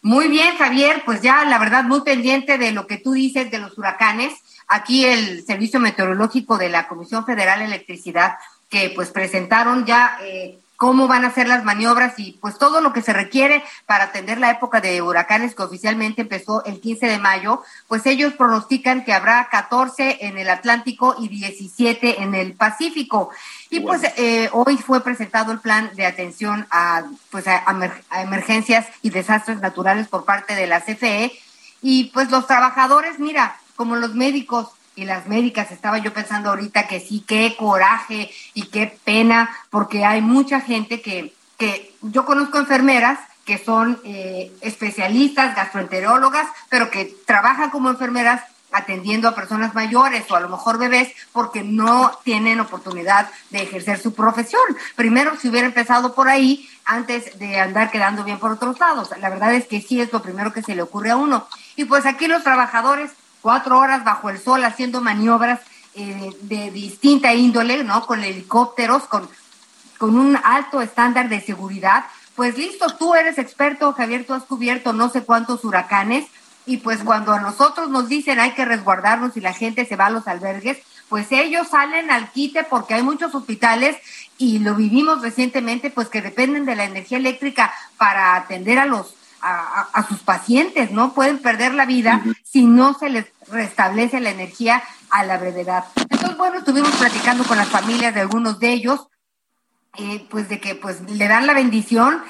Muy bien, Javier, pues ya la verdad muy pendiente de lo que tú dices de los huracanes. Aquí el Servicio Meteorológico de la Comisión Federal de Electricidad, que pues presentaron ya eh, cómo van a ser las maniobras y pues todo lo que se requiere para atender la época de huracanes que oficialmente empezó el 15 de mayo, pues ellos pronostican que habrá 14 en el Atlántico y 17 en el Pacífico. Y pues eh, hoy fue presentado el plan de atención a, pues, a, a emergencias y desastres naturales por parte de la CFE. Y pues los trabajadores, mira, como los médicos, y las médicas, estaba yo pensando ahorita que sí, qué coraje y qué pena, porque hay mucha gente que, que yo conozco enfermeras que son eh, especialistas, gastroenterólogas, pero que trabajan como enfermeras atendiendo a personas mayores o a lo mejor bebés porque no tienen oportunidad de ejercer su profesión. Primero, si hubiera empezado por ahí, antes de andar quedando bien por otros lados. La verdad es que sí es lo primero que se le ocurre a uno. Y pues aquí los trabajadores cuatro horas bajo el sol haciendo maniobras eh, de distinta índole, ¿no? Con helicópteros, con, con un alto estándar de seguridad. Pues listo, tú eres experto, Javier, tú has cubierto no sé cuántos huracanes y pues cuando a nosotros nos dicen hay que resguardarnos y la gente se va a los albergues, pues ellos salen al quite porque hay muchos hospitales y lo vivimos recientemente, pues que dependen de la energía eléctrica para atender a los a, a, sus pacientes, ¿no? Pueden perder la vida uh -huh. si no se les restablece la energía a la brevedad. Entonces, bueno, estuvimos platicando con las familias de algunos de ellos, eh, pues de que pues le dan la bendición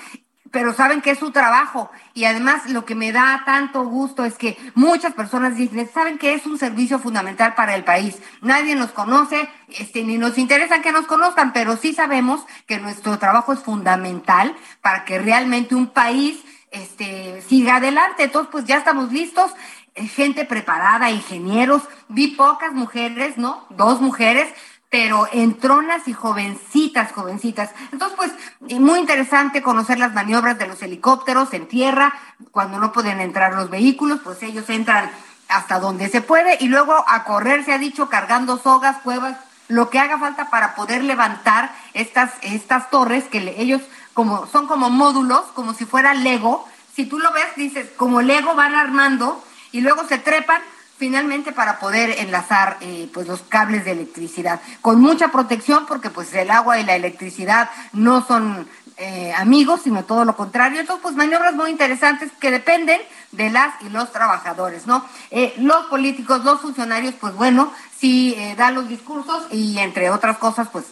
pero saben que es su trabajo y además lo que me da tanto gusto es que muchas personas dicen, saben que es un servicio fundamental para el país. Nadie nos conoce, este, ni nos interesa que nos conozcan, pero sí sabemos que nuestro trabajo es fundamental para que realmente un país este, siga adelante. Entonces, pues ya estamos listos, eh, gente preparada, ingenieros, vi pocas mujeres, ¿no? Dos mujeres, pero entronas y jovencitas, jovencitas. Entonces, pues, muy interesante conocer las maniobras de los helicópteros en tierra, cuando no pueden entrar los vehículos, pues ellos entran hasta donde se puede y luego a correr, se ha dicho, cargando sogas, cuevas, lo que haga falta para poder levantar estas, estas torres que ellos como, son como módulos, como si fuera Lego. Si tú lo ves, dices, como Lego van armando y luego se trepan finalmente para poder enlazar eh, pues los cables de electricidad. Con mucha protección porque pues el agua y la electricidad no son eh, amigos sino todo lo contrario. Entonces pues maniobras muy interesantes que dependen de las y los trabajadores no Eh, los políticos los funcionarios pues bueno sí eh, dan los discursos y entre otras cosas pues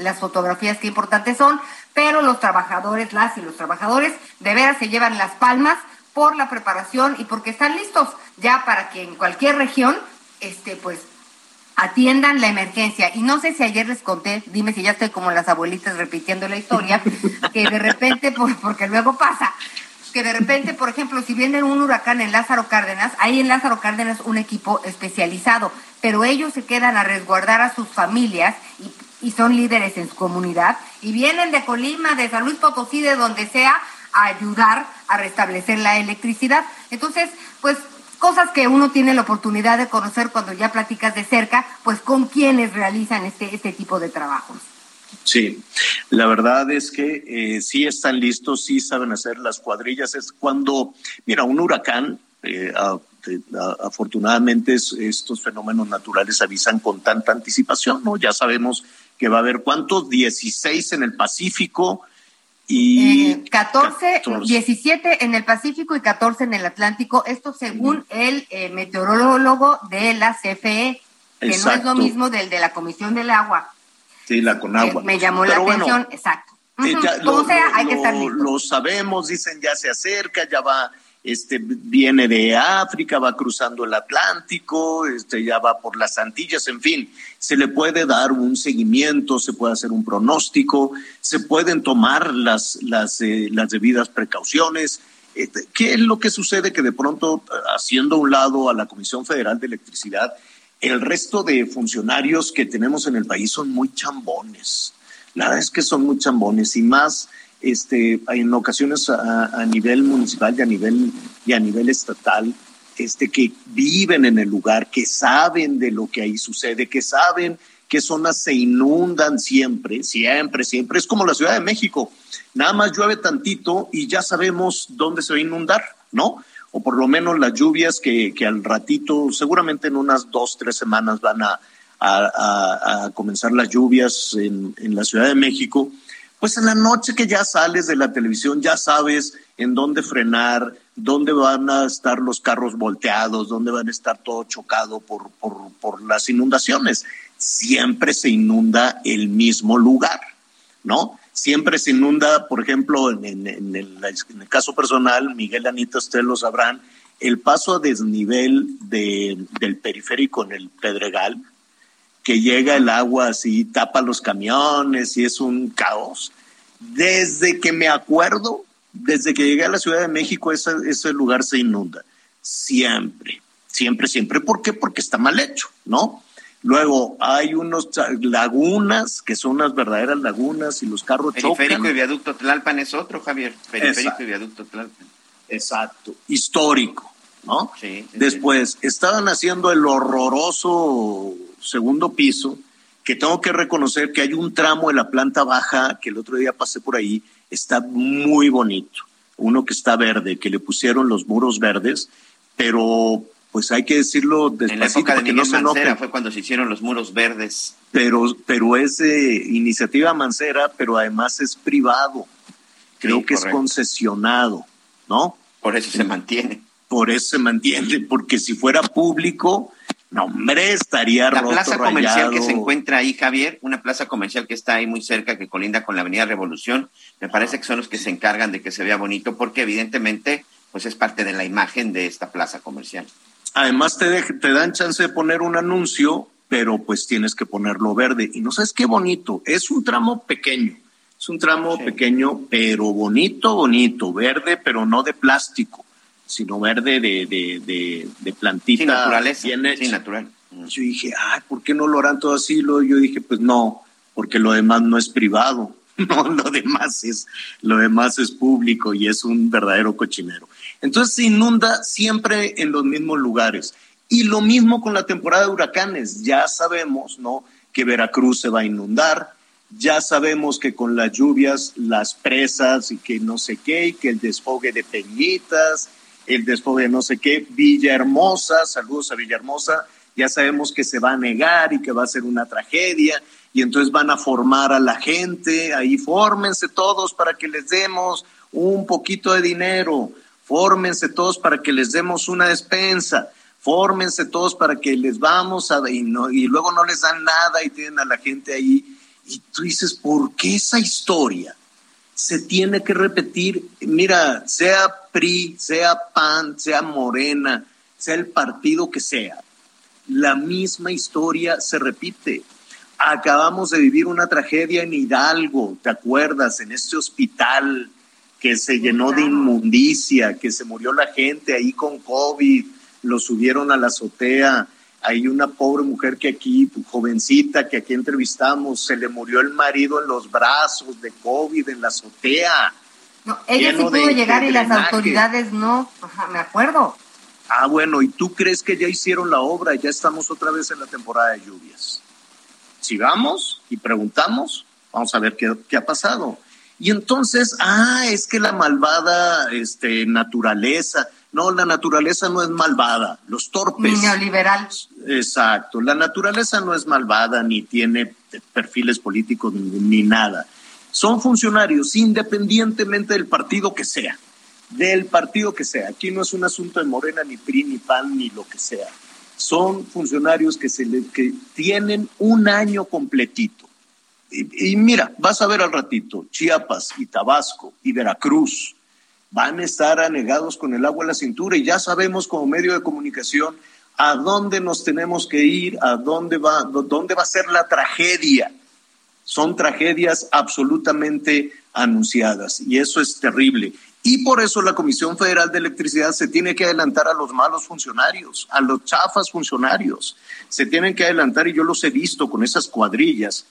las fotografías que importantes son, pero los trabajadores, las y los trabajadores, de veras se llevan las palmas por la preparación y porque están listos ya para que en cualquier región, este, pues, atiendan la emergencia. Y no sé si ayer les conté, dime si ya estoy como las abuelitas repitiendo la historia, (laughs) que de repente, por- porque luego pasa, que de repente, por ejemplo, si viene un huracán en Lázaro Cárdenas, hay en Lázaro Cárdenas un equipo especializado, pero ellos se quedan a resguardar a sus familias y, y son líderes en su comunidad y vienen de Colima, de San Luis Potosí, de donde sea, a ayudar a restablecer la electricidad. Entonces, pues cosas que uno tiene la oportunidad de conocer cuando ya platicas de cerca, pues con quienes realizan este, este tipo de trabajos. Sí, la verdad es que eh, sí están listos, sí saben hacer las cuadrillas. Es cuando, mira, un huracán, eh, a- te- a- afortunadamente es- estos fenómenos naturales avisan con tanta anticipación, ¿no? Ya sabemos que va a haber cuántos, 16 en el Pacífico y... Eh, 14, 14. 17 en el Pacífico y 14 en el Atlántico. Esto según el eh, meteorólogo de la CFE, que no es lo mismo del de la Comisión del Agua. Sí, la con agua. Eh, me llamó la bueno, atención, exacto. Ya Como lo, sea, lo- hay que estar listos. lo sabemos, dicen ya se acerca, ya va, este, viene de África, va cruzando el Atlántico, este, ya va por las Antillas, en fin, se le puede dar un seguimiento, se puede hacer un pronóstico, se pueden tomar las, las, eh, las debidas precauciones. Este, ¿Qué es lo que sucede? Que de pronto, haciendo un lado a la Comisión Federal de Electricidad, el resto de funcionarios que tenemos en el país son muy chambones. La verdad es que son muy chambones y más este, en ocasiones a, nivel municipal y a nivel, y a nivel estatal, este, que viven en el lugar, que saben de lo que ahí sucede, que saben qué zonas se inundan siempre, siempre, siempre. Es como la Ciudad de México. Nada más llueve tantito y ya sabemos dónde se va a inundar, ¿no? O por lo menos las lluvias que, que al ratito, seguramente en unas dos, tres semanas van a, comenzar las lluvias en la Ciudad de México, pues en la noche que ya sales de la televisión ya sabes en dónde frenar, dónde van a estar los carros volteados, dónde van a estar todo chocado por, por, por las inundaciones. Siempre se inunda el mismo lugar, ¿no? Siempre se inunda, por ejemplo, en, el caso personal, Miguel Anita, ustedes lo sabrán, el paso a desnivel de- del periférico en el Pedregal, que llega el agua así, tapa los camiones y es un caos. Desde que me acuerdo, desde que llegué a la Ciudad de México, ese, ese lugar se inunda. Siempre, siempre, siempre. ¿Por qué? Porque está mal hecho, ¿no? Luego hay unos lagunas que son unas verdaderas lagunas y los carros Periférico chocan. y viaducto Tlalpan es otro, Javier. Periférico Exacto. y viaducto Tlalpan. Exacto, histórico, ¿no? Sí, Después, estaban haciendo el horroroso segundo piso, que tengo que reconocer que hay un tramo de la planta baja, que el otro día pasé por ahí, está muy bonito. Uno que está verde, que le pusieron los muros verdes, pero pues hay que decirlo En la despacito época de no Miguel se Mancera fue cuando se hicieron los muros verdes. pero, pero es de iniciativa mancera, pero además es privado. Creo Sí, que es concesionado, ¿no? Por eso se mantiene. Por eso se mantiene, porque si fuera público, no, hombre, estaría La roto, plaza comercial que se encuentra ahí, Javier, una plaza comercial que está ahí muy cerca, que colinda con la Avenida Revolución, me parece que son los que se encargan de que se vea bonito, porque evidentemente, pues es parte de la imagen de esta plaza comercial. Además te, dej- te dan chance de poner un anuncio, pero pues tienes que ponerlo verde. Y no sabes qué bonito, es un tramo pequeño, es un tramo pequeño, pero bonito, bonito, verde, pero no de plástico, sino verde de, de, de, de plantita. Sí, naturaleza. bien hecha. Sí, natural. Yo dije, ay, ¿por qué no lo harán todo así? Luego yo dije, pues no, porque lo demás no es privado, (laughs) no, lo demás es, lo demás es público y es un verdadero cochinero. Entonces se inunda siempre en los mismos lugares. Y lo mismo con la temporada de huracanes, ya sabemos, ¿no? que Veracruz se va a inundar, ya sabemos que con las lluvias, las presas y que no sé qué, y que el desfogue de Peñitas, el desfogue de no sé qué, Villahermosa, saludos a Villahermosa, ya sabemos que se va a negar y que va a ser una tragedia, y entonces van a formar a la gente, ahí fórmense todos para que les demos un poquito de dinero, fórmense todos para que les demos una despensa, fórmense todos para que les vamos a, y, no, y luego no les dan nada y tienen a la gente ahí. Y tú dices, ¿por qué esa historia se tiene que repetir? Mira, sea PRI, sea PAN, sea Morena, sea el partido que sea, la misma historia se repite. Acabamos de vivir una tragedia en Hidalgo, ¿te acuerdas? En este hospital que se llenó de inmundicia, que se murió la gente ahí con COVID, lo subieron a la azotea. Hay una pobre mujer que aquí, jovencita, que aquí entrevistamos, se le murió el marido en los brazos de COVID en la azotea. No, ella sí pudo de- llegar de y las autoridades no. Ajá, me acuerdo. Ah, bueno, ¿y tú crees que ya hicieron la obra? Ya estamos otra vez en la temporada de lluvias. Si vamos y preguntamos, vamos a ver qué, qué ha pasado. Y entonces, ah, es que la malvada este, naturaleza. No, la naturaleza no es malvada. Los torpes. Ni neoliberal. Exacto. La naturaleza no es malvada ni tiene perfiles políticos ni, ni nada. Son funcionarios independientemente del partido que sea. Del partido que sea. Aquí no es un asunto de Morena, ni PRI, ni PAN, ni lo que sea. Son funcionarios que, se le, que tienen un año completito. Y, y mira, vas a ver al ratito, Chiapas y Tabasco y Veracruz van a estar anegados con el agua a la cintura y ya sabemos como medio de comunicación a dónde nos tenemos que ir, a dónde va, dónde va a ser la tragedia. Son tragedias absolutamente anunciadas y eso es terrible. Y por eso la Comisión Federal de Electricidad se tiene que adelantar a los malos funcionarios, a los chafas funcionarios. Se tienen que adelantar y yo los he visto con esas cuadrillas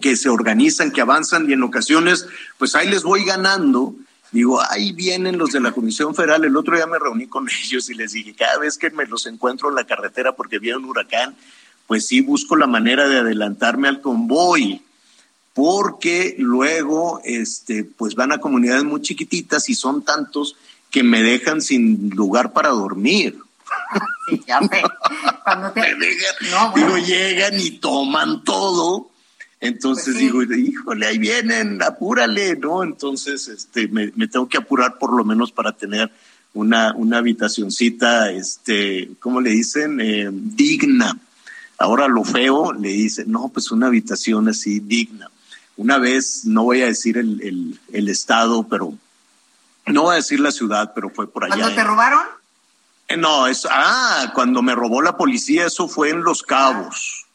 que se organizan, que avanzan y en ocasiones, pues ahí les voy ganando. Digo, ahí vienen los de la Comisión Federal. El otro día me reuní con (laughs) ellos y les dije, cada vez que me los encuentro en la carretera porque viene un huracán, pues sí busco la manera de adelantarme al convoy, porque luego, este, pues van a comunidades muy chiquititas y son tantos que me dejan sin lugar para dormir. Sí, ya sé. (laughs) Cuando te... Me dejan, No, bueno. digo, llegan y toman todo. Entonces Pues sí. digo, híjole, ahí vienen, apúrale, ¿no? Entonces, este, me, me tengo que apurar por lo menos para tener una, una habitacioncita, este, ¿cómo le dicen? Eh, digna. Ahora lo feo le dicen, no, pues una habitación así digna. Una vez, no voy a decir el, el, el estado, pero no voy a decir la ciudad, pero fue por allá. Cuando te en- robaron, eh, No, es, ah, cuando me robó la policía, eso fue en Los Cabos.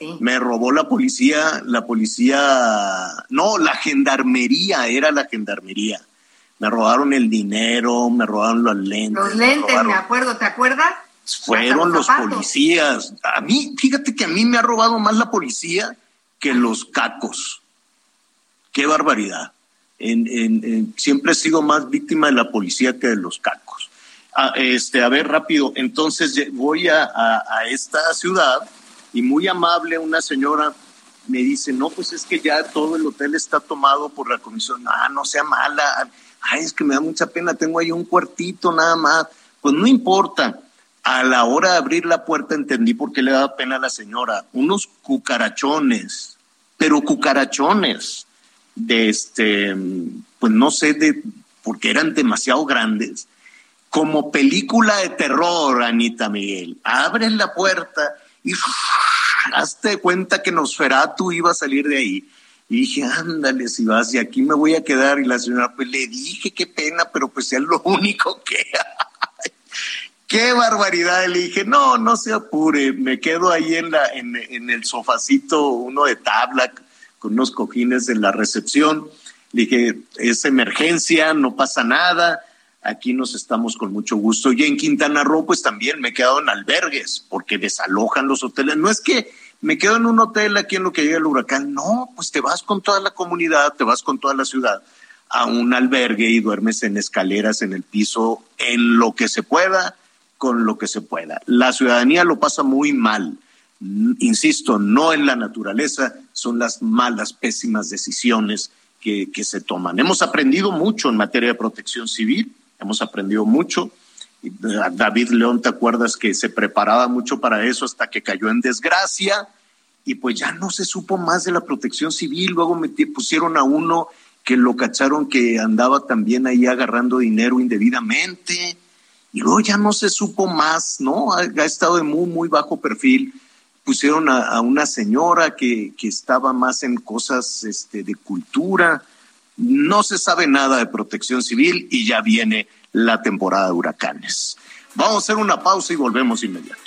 Sí. Me robó la policía, la policía, no, la gendarmería, era la gendarmería. Me robaron el dinero, me robaron los lentes. Los me lentes, robaron- me acuerdo, ¿te acuerdas? fueron los policías. A mí, fíjate que a mí me ha robado más la policía que los cacos. Qué barbaridad. En- en- en- siempre he sido más víctima de la policía que de los cacos. Ah, este, a ver, rápido. Entonces voy a, a- a esta ciudad y muy amable una señora me dice, no, pues es que ya todo el hotel está tomado por la comisión. Ah, no sea mala. Ay, es que me da mucha pena. Tengo ahí un cuartito nada más. Pues no importa. A la hora de abrir la puerta entendí por qué le daba pena a la señora. Unos cucarachones, pero cucarachones de este, pues no sé, de, porque eran demasiado grandes. Como película de terror, Anita Miguel. Abres la puerta y (laughs) hazte cuenta que Nosferatu iba a salir de ahí. Y dije, ándale, si vas, y aquí me voy a quedar. Y la señora, pues le dije, qué pena, pero pues es lo único que. (laughs) Qué barbaridad. Le dije, no, no se apure, me quedo ahí en, la, en, en el sofacito, uno de tabla, con unos cojines en la recepción. Le dije, es emergencia, no pasa nada. Aquí nos estamos con mucho gusto. Y en Quintana Roo, pues también me he quedado en albergues, porque desalojan los hoteles. No es que me quedo en un hotel aquí en lo que llega el huracán. No, pues te vas con toda la comunidad, te vas con toda la ciudad a un albergue y duermes en escaleras, en el piso, en lo que se pueda, con lo que se pueda. La ciudadanía lo pasa muy mal. insisto, no en la naturaleza, son las malas, pésimas decisiones que, que, se toman. Hemos aprendido mucho en materia de protección civil, hemos aprendido mucho. David León, ¿te acuerdas que se preparaba mucho para eso hasta que cayó en desgracia? Y pues ya no se supo más de la protección civil. Luego metí, pusieron a uno que lo cacharon que andaba también ahí agarrando dinero indebidamente. Y luego ya no se supo más, ¿no? Ha, estado de muy, muy bajo perfil pusieron a, a una señora que, que, estaba más en cosas este, de cultura. No se sabe nada de protección civil y ya viene la temporada de huracanes. Vamos a hacer una pausa y volvemos inmediato.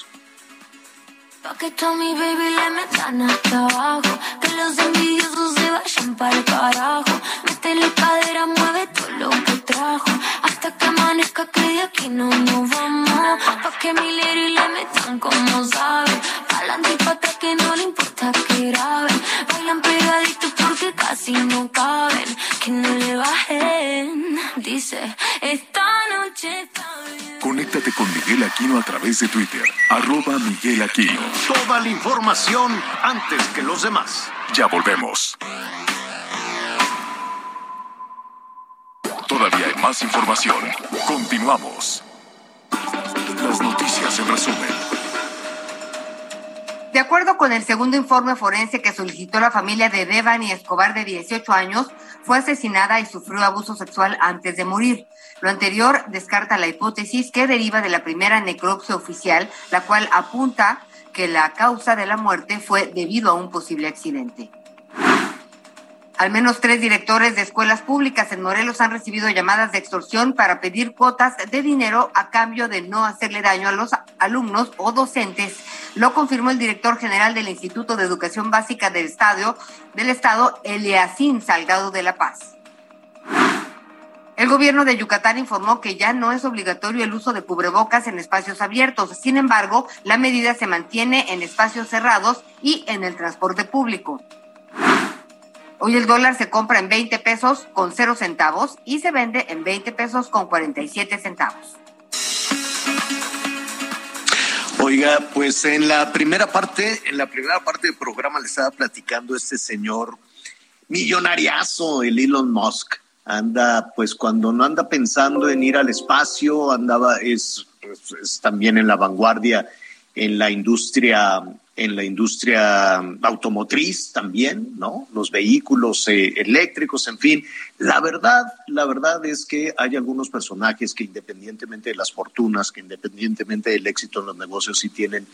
Hasta que amanezca que de aquí no nos vamos. Pa' que mi y le metan como saben. Pa'lante y pa' atrás que no le importa que graben. Bailan pegaditos porque casi no caben. Que no le bajen. Dice, esta noche está bien. Conéctate con Miguel Aquino a través de Twitter, arroba Miguel Aquino. Toda la información antes que los demás. Ya volvemos. Más información. Continuamos. Las noticias en resumen. De acuerdo con el segundo informe forense que solicitó la familia de Devani Escobar de 18 años, fue asesinada y sufrió abuso sexual antes de morir. Lo anterior descarta la hipótesis que deriva de la primera necropsia oficial, la cual apunta que la causa de la muerte fue debido a un posible accidente. Al menos tres directores de escuelas públicas en Morelos han recibido llamadas de extorsión para pedir cuotas de dinero a cambio de no hacerle daño a los alumnos o docentes. Lo confirmó el director general del Instituto de Educación Básica del Estado, del Estado Salgado de la Paz. El gobierno de Yucatán informó que ya no es obligatorio el uso de cubrebocas en espacios abiertos. Sin embargo, la medida se mantiene en espacios cerrados y en el transporte público. Hoy el dólar se compra en 20 pesos con 0 centavos y se vende en 20 pesos con 47 centavos. Oiga, pues en la primera parte, en la primera parte del programa le estaba platicando este señor millonariazo, el Elon Musk. Anda, pues cuando no anda pensando en ir al espacio, andaba, es, es también en la vanguardia en la industria en la industria automotriz también, ¿no? Los vehículos eh, eléctricos, en fin. La verdad, la verdad es que hay algunos personajes que independientemente de las fortunas, que independientemente del éxito en los negocios, sí tienen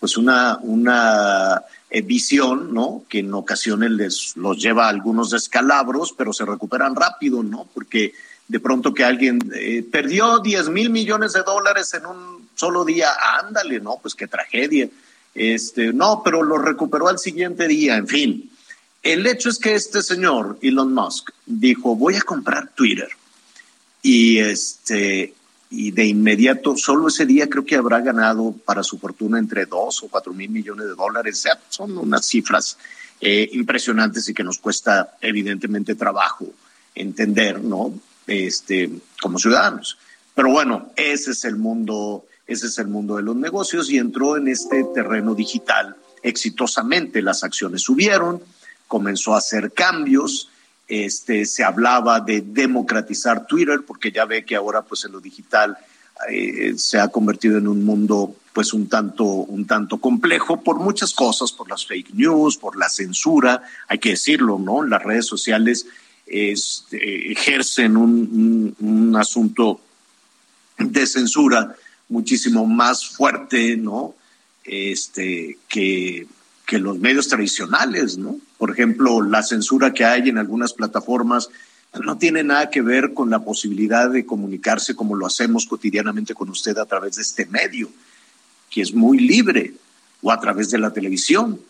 pues una, una eh, visión, ¿no? Que en ocasiones les, los lleva a algunos descalabros, pero se recuperan rápido, ¿no? Porque de pronto que alguien eh, perdió 10 mil millones de dólares en un solo día, ándale, ¿no? Pues qué tragedia. Este, no, pero lo recuperó al siguiente día, en fin. El hecho es que este señor, Elon Musk, dijo, voy a comprar Twitter. Y, este, y de inmediato, solo ese día creo que habrá ganado para su fortuna entre dos o cuatro mil millones de dólares. O son unas cifras eh, impresionantes y que nos cuesta evidentemente trabajo entender, ¿no? Este, como ciudadanos. Pero bueno, ese es el mundo ese es el mundo de los negocios y entró en este terreno digital exitosamente. Las acciones subieron, comenzó a hacer cambios, este, se hablaba de democratizar Twitter porque ya ve que ahora pues en lo digital eh, se ha convertido en un mundo pues un tanto, un tanto complejo por muchas cosas, por las fake news, por la censura, hay que decirlo, ¿no? Las redes sociales es, eh, ejercen un asunto de censura muchísimo más fuerte, ¿no? Este, que, que los medios tradicionales, ¿no? Por ejemplo, la censura que hay en algunas plataformas no tiene nada que ver con la posibilidad de comunicarse como lo hacemos cotidianamente con usted a través de este medio, que es muy libre, o a través de la televisión.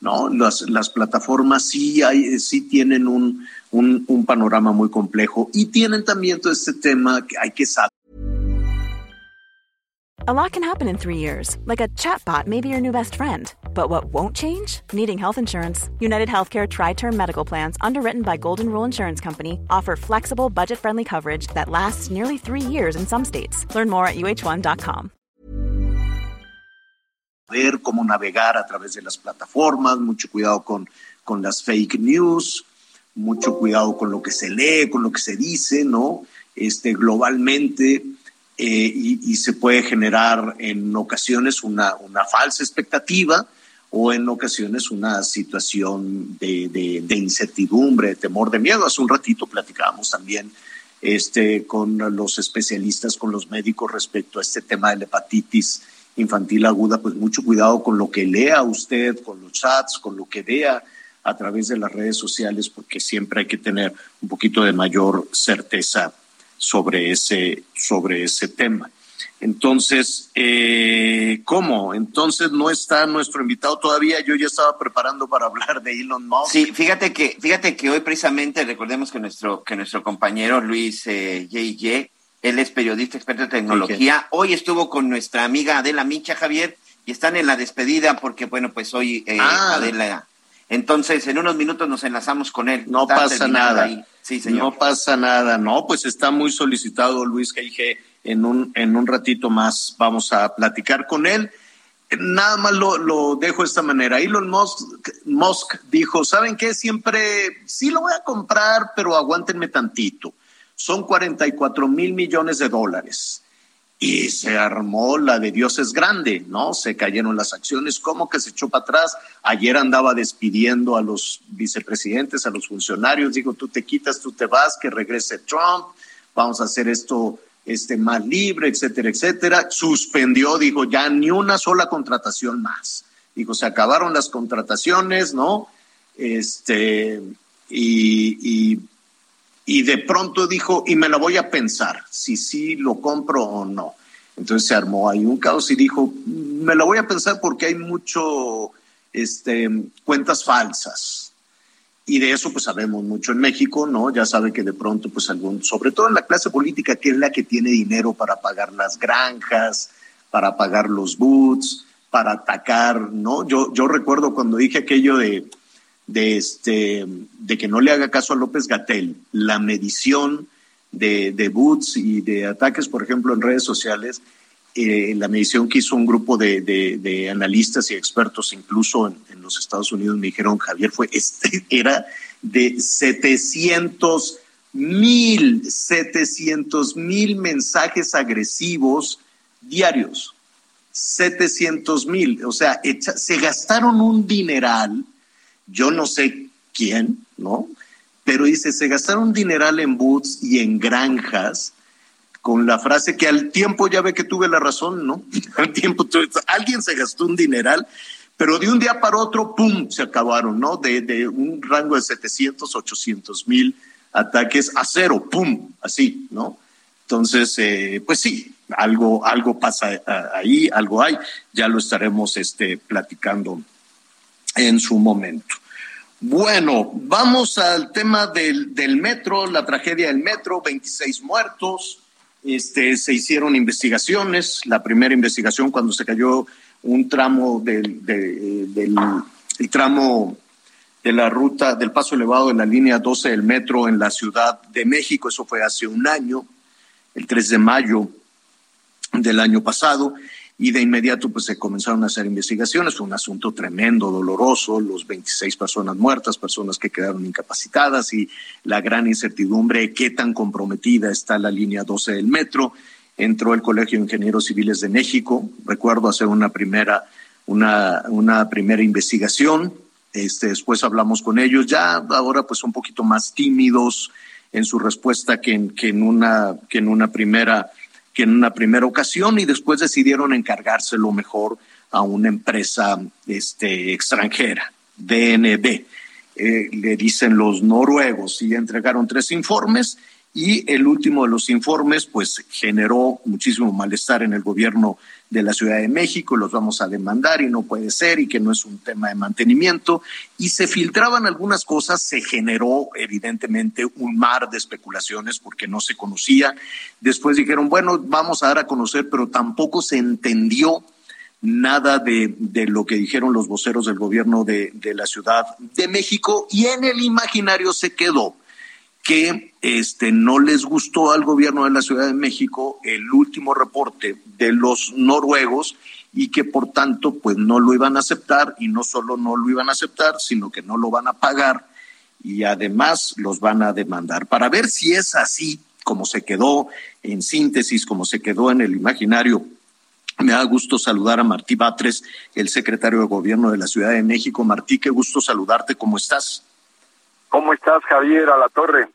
¿no? Las, las plataformas sí, hay, sí tienen un, un, un panorama muy complejo y tienen también todo este tema que hay que saber. A lot can happen in three years, like a chatbot may be your new best friend. But what won't change? Needing health insurance. United Healthcare Tri Term Medical Plans, underwritten by Golden Rule Insurance Company, offer flexible, budget friendly coverage that lasts nearly three years in some states. Learn more at uh1.com. ver cómo navegar a través de las plataformas, mucho cuidado con, con las fake news, mucho cuidado con lo que se lee, con lo que se dice, ¿no? Este, globalmente, eh, y, se puede generar en ocasiones una, una falsa expectativa o en ocasiones una situación de, de, incertidumbre, de temor, de miedo. Hace un ratito platicábamos también este, con los especialistas, con los médicos respecto a este tema de la hepatitis infantil aguda, pues mucho cuidado con lo que lea usted, con los chats, con lo que vea a través de las redes sociales, porque siempre hay que tener un poquito de mayor certeza sobre ese, sobre ese tema. Entonces, eh, ¿cómo? Entonces no está nuestro invitado todavía. Yo ya estaba preparando para hablar de Elon Musk. Sí, fíjate que, fíjate que hoy precisamente recordemos que nuestro, que nuestro compañero Luis eh, él es periodista experto en tecnología. Hoy estuvo con nuestra amiga Adela Micha, Javier, y están en la despedida porque, bueno, pues hoy eh, ah. Adela. Entonces, en unos minutos nos enlazamos con él. No pasa nada. Sí, señor. No pasa nada. No, pues está muy solicitado Luis G en un, en un ratito más vamos a platicar con él. Nada más lo, lo dejo de esta manera. Elon Musk, Musk dijo, ¿saben qué? Siempre, sí lo voy a comprar, pero aguántenme tantito. Son 44 mil millones de dólares. Y se armó la de Dios es grande, ¿no? Se cayeron las acciones, ¿cómo que se echó para atrás? Ayer andaba despidiendo a los vicepresidentes, a los funcionarios, dijo, tú te quitas, tú te vas, que regrese Trump, vamos a hacer esto este, más libre, etcétera, etcétera. Suspendió, dijo, ya ni una sola contratación más. Dijo, se acabaron las contrataciones, ¿no? Este, y, y, de pronto dijo, y me la voy a pensar, si sí lo compro o no. Entonces se armó ahí un caos y dijo, me la voy a pensar porque hay mucho, este, cuentas falsas, y de eso pues sabemos mucho en México, ¿no? Ya sabe que de pronto pues algún, sobre todo en la clase política, que es la que tiene dinero para pagar las granjas, para pagar los boots, para atacar, ¿no? Yo, yo recuerdo cuando dije aquello de, de, este, de que no le haga caso a López Gatel, la medición de, de boots y de ataques, por ejemplo, en redes sociales, eh, la medición que hizo un grupo de, de, analistas y expertos, incluso en, los Estados Unidos, me dijeron, Javier, fue este, (laughs) era de 700 mil, 700 mil mensajes agresivos diarios. 700 mil, o sea, se gastaron un dineral, yo no sé quién, ¿no? Pero dice, se gastaron dineral en boots y en granjas con la frase que al tiempo ya ve que tuve la razón, ¿no? (laughs) Al tiempo alguien se gastó un dineral, pero de un día para otro, ¡pum!, se acabaron, ¿no? De, un rango de 700, 800 mil ataques a cero, ¡pum!, así, ¿no? Entonces, eh, pues sí, algo, algo pasa eh, ahí, algo hay, ya lo estaremos este, platicando en su momento. Bueno, vamos al tema del, metro, la tragedia del metro, 26 muertos, este, se hicieron investigaciones. La primera investigación cuando se cayó un tramo del, el tramo de la ruta del paso elevado de la línea 12 del metro en la Ciudad de México. Eso fue hace un año, el 3 de mayo del año pasado y de inmediato pues se comenzaron a hacer investigaciones, un asunto tremendo, doloroso, los 26 personas muertas, personas que quedaron incapacitadas y la gran incertidumbre de qué tan comprometida está la línea 12 del metro. Entró el Colegio de Ingenieros Civiles de México, recuerdo hacer una primera, una, una primera investigación, este, después hablamos con ellos, ya ahora pues un poquito más tímidos en su respuesta que en, que en, una, que en una primera que en una primera ocasión y después decidieron encargárselo mejor a una empresa este, extranjera, DNB. Eh, le dicen los noruegos y entregaron tres informes y el último de los informes pues generó muchísimo malestar en el gobierno de la Ciudad de México, los vamos a demandar y no puede ser y que no es un tema de mantenimiento. Y se filtraban algunas cosas, se generó evidentemente un mar de especulaciones porque no se conocía. Después dijeron, bueno, vamos a dar a conocer, pero tampoco se entendió nada de, lo que dijeron los voceros del gobierno de, la Ciudad de México. Y en el imaginario se quedó que este, no les gustó al gobierno de la Ciudad de México el último reporte de los noruegos y que por tanto pues no lo iban a aceptar y no solo no lo iban a aceptar, sino que no lo van a pagar y además los van a demandar. Para ver si es así como se quedó en síntesis, como se quedó en el imaginario me da gusto saludar a Martí Batres, el secretario de Gobierno de la Ciudad de México. Martí, qué gusto saludarte. ¿Cómo estás? ¿Cómo estás, Javier, a la torre?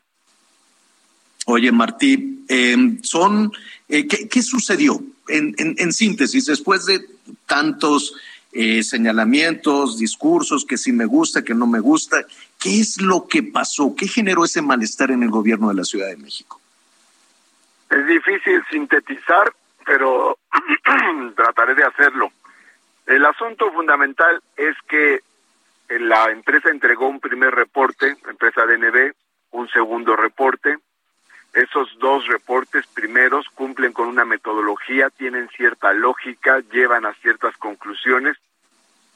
Oye, Martí, eh, son, eh, ¿qué, sucedió? En, en, síntesis, después de tantos eh, señalamientos, discursos, que sí me gusta, que no me gusta, ¿qué es lo que pasó? ¿Qué generó ese malestar en el gobierno de la Ciudad de México? Es difícil sintetizar, pero (clears throat) trataré de hacerlo. El asunto fundamental es que la empresa entregó un primer reporte, empresa DNB, un segundo reporte. Esos dos reportes primeros cumplen con una metodología, tienen cierta lógica, llevan a ciertas conclusiones.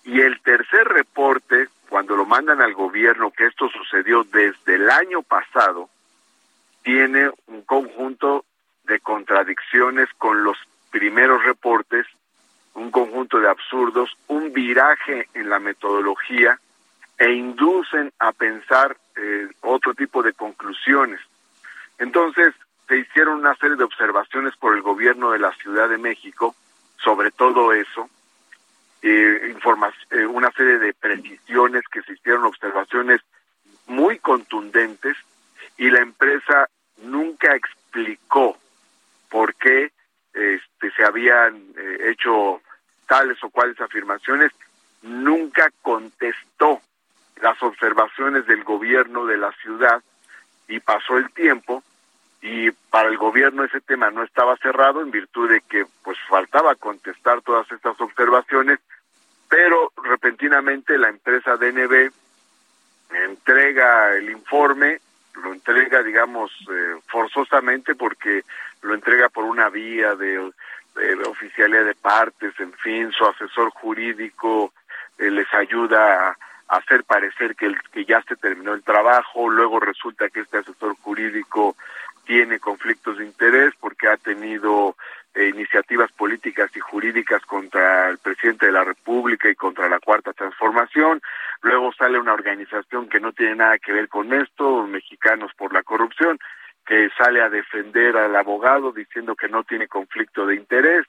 Y el tercer reporte, cuando lo mandan al gobierno, que esto sucedió desde el año pasado, tiene un conjunto de contradicciones con los primeros reportes, un conjunto de absurdos, un viraje en la metodología e inducen a pensar eh, otro tipo de conclusiones. Entonces, se hicieron una serie de observaciones por el gobierno de la Ciudad de México sobre todo eso, eh, eh, una serie de precisiones que se hicieron, observaciones muy contundentes, y la empresa nunca explicó por qué este, se habían eh, hecho tales o cuales afirmaciones, nunca contestó las observaciones del gobierno de la ciudad y pasó el tiempo y para el gobierno ese tema no estaba cerrado en virtud de que pues faltaba contestar todas estas observaciones, pero repentinamente la empresa DNB entrega el informe, lo entrega digamos eh, forzosamente porque lo entrega por una vía de, oficialidad de partes, en fin, su asesor jurídico eh, les ayuda a, hacer parecer que, el, que ya se terminó el trabajo, luego resulta que este asesor jurídico tiene conflictos de interés porque ha tenido eh, iniciativas políticas y jurídicas contra el presidente de la República y contra la Cuarta Transformación. Luego sale una organización que no tiene nada que ver con esto, Mexicanos por la Corrupción que sale a defender al abogado diciendo que no tiene conflicto de interés,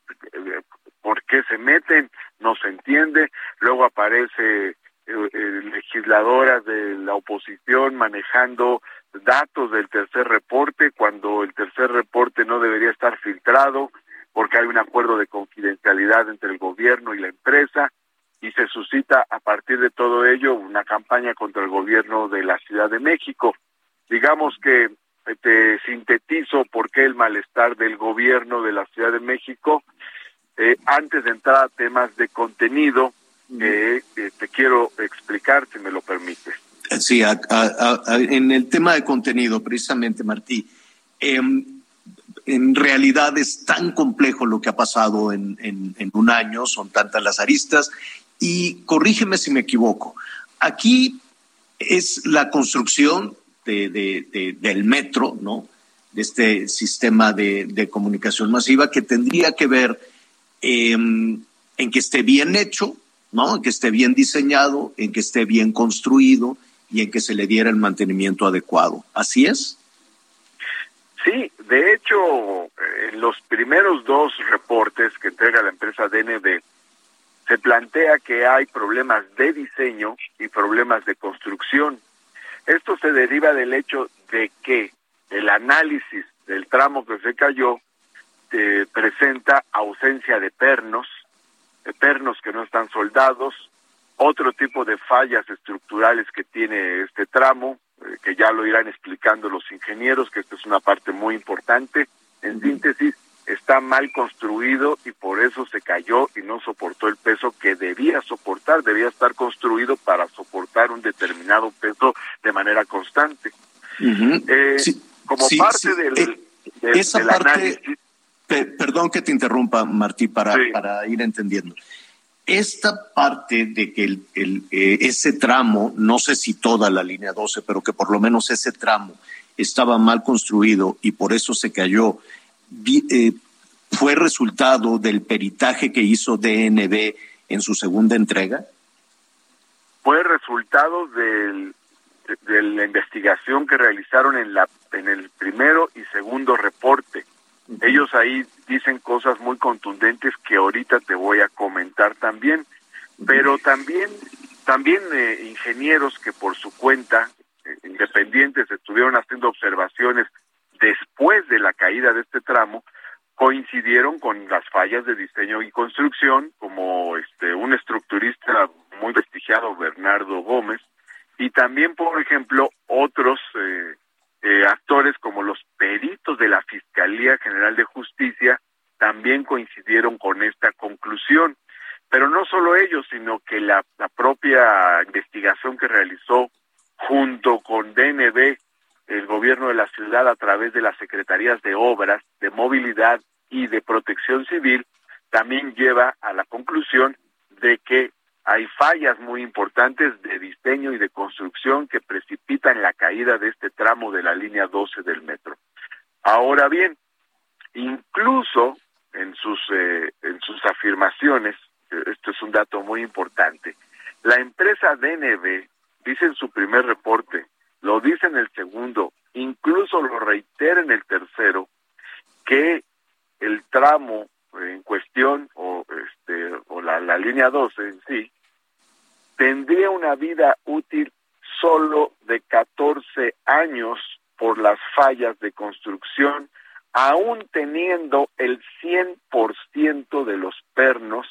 por qué se meten, no se entiende, luego aparece eh, eh, legisladoras de la oposición manejando datos del tercer reporte cuando el tercer reporte no debería estar filtrado porque hay un acuerdo de confidencialidad entre el gobierno y la empresa y se suscita a partir de todo ello una campaña contra el gobierno de la Ciudad de México. Digamos que te sintetizo por qué el malestar del gobierno de la Ciudad de México. Eh, antes de entrar a temas de contenido, eh, te quiero explicar, si me lo permites. Sí, en el tema de contenido, precisamente, Martí, em, en realidad es tan complejo lo que ha pasado en, en un año, son tantas las aristas, y corrígeme si me equivoco. Aquí es la construcción de, del metro, ¿no? De este sistema de, comunicación masiva que tendría que ver em, en que esté bien hecho, ¿no? En que esté bien diseñado, en que esté bien construido y en que se le diera el mantenimiento adecuado. ¿Así es? Sí, de hecho, en los primeros dos reportes que entrega la empresa DNB, se plantea que hay problemas de diseño y problemas de construcción. Esto se deriva del hecho de que el análisis del tramo que se cayó eh, presenta ausencia de pernos, de pernos que no están soldados, otro tipo de fallas estructurales que tiene este tramo, eh, que ya lo irán explicando los ingenieros, que esta es una parte muy importante. En síntesis, está mal construido y por eso se cayó y no soportó el peso que debía soportar, debía estar construido para soportar un determinado peso de manera constante. Eh, como parte del, eh, esa parte, perdón que te interrumpa, Martí, para, para ir entendiendo. Esta parte de que el, el eh, ese tramo, no sé si toda la línea 12, pero que por lo menos ese tramo estaba mal construido y por eso se cayó, eh, fue resultado del peritaje que hizo DNB en su segunda entrega? Fue resultado del, de la investigación que realizaron en, la, en el primero y segundo reporte. Ellos ahí dicen cosas muy contundentes que ahorita te voy a comentar también, pero también también eh, ingenieros que por su cuenta eh, independientes estuvieron haciendo observaciones después de la caída de este tramo coincidieron con las fallas de diseño y construcción como este un estructurista muy prestigiado Bernardo Gómez y también por ejemplo otros eh, actores como los peritos de la Fiscalía General de Justicia también coincidieron con esta conclusión. Pero no solo ellos, sino que la, la propia investigación que realizó junto con DNB, el gobierno de la ciudad a través de las secretarías de obras, de movilidad y de protección civil, también lleva a la conclusión de que hay fallas muy importantes de diseño y de construcción que precipitan la caída de este tramo de la línea 12 del metro. Ahora bien, incluso en sus eh, en sus afirmaciones esto es un dato muy importante. La empresa DNB dice en su primer reporte, lo dice en el segundo, incluso lo reitera en el tercero, que el tramo en cuestión o este o la, la línea 12 en sí tendría una vida útil solo de 14 años por las fallas de construcción, aún teniendo el 100% de los pernos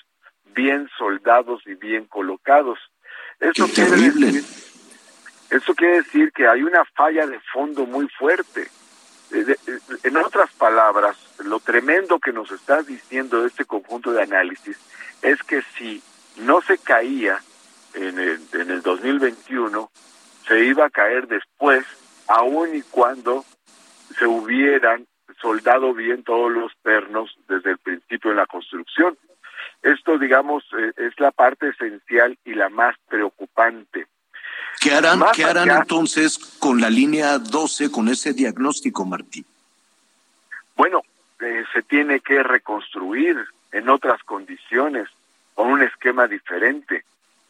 bien soldados y bien colocados. Eso quiere decir, eso quiere decir que hay una falla de fondo muy fuerte. Eh, eh, en otras palabras, lo tremendo que nos está diciendo este conjunto de análisis es que si no se caía en el, en el 2021, se iba a caer después, aun y cuando se hubieran soldado bien todos los pernos desde el principio de la construcción. Esto, digamos, eh, es la parte esencial y la más preocupante. ¿Qué harán, ¿qué harán entonces con la línea 12, con ese diagnóstico, Martín? Bueno, eh, se tiene que reconstruir en otras condiciones, con un esquema diferente,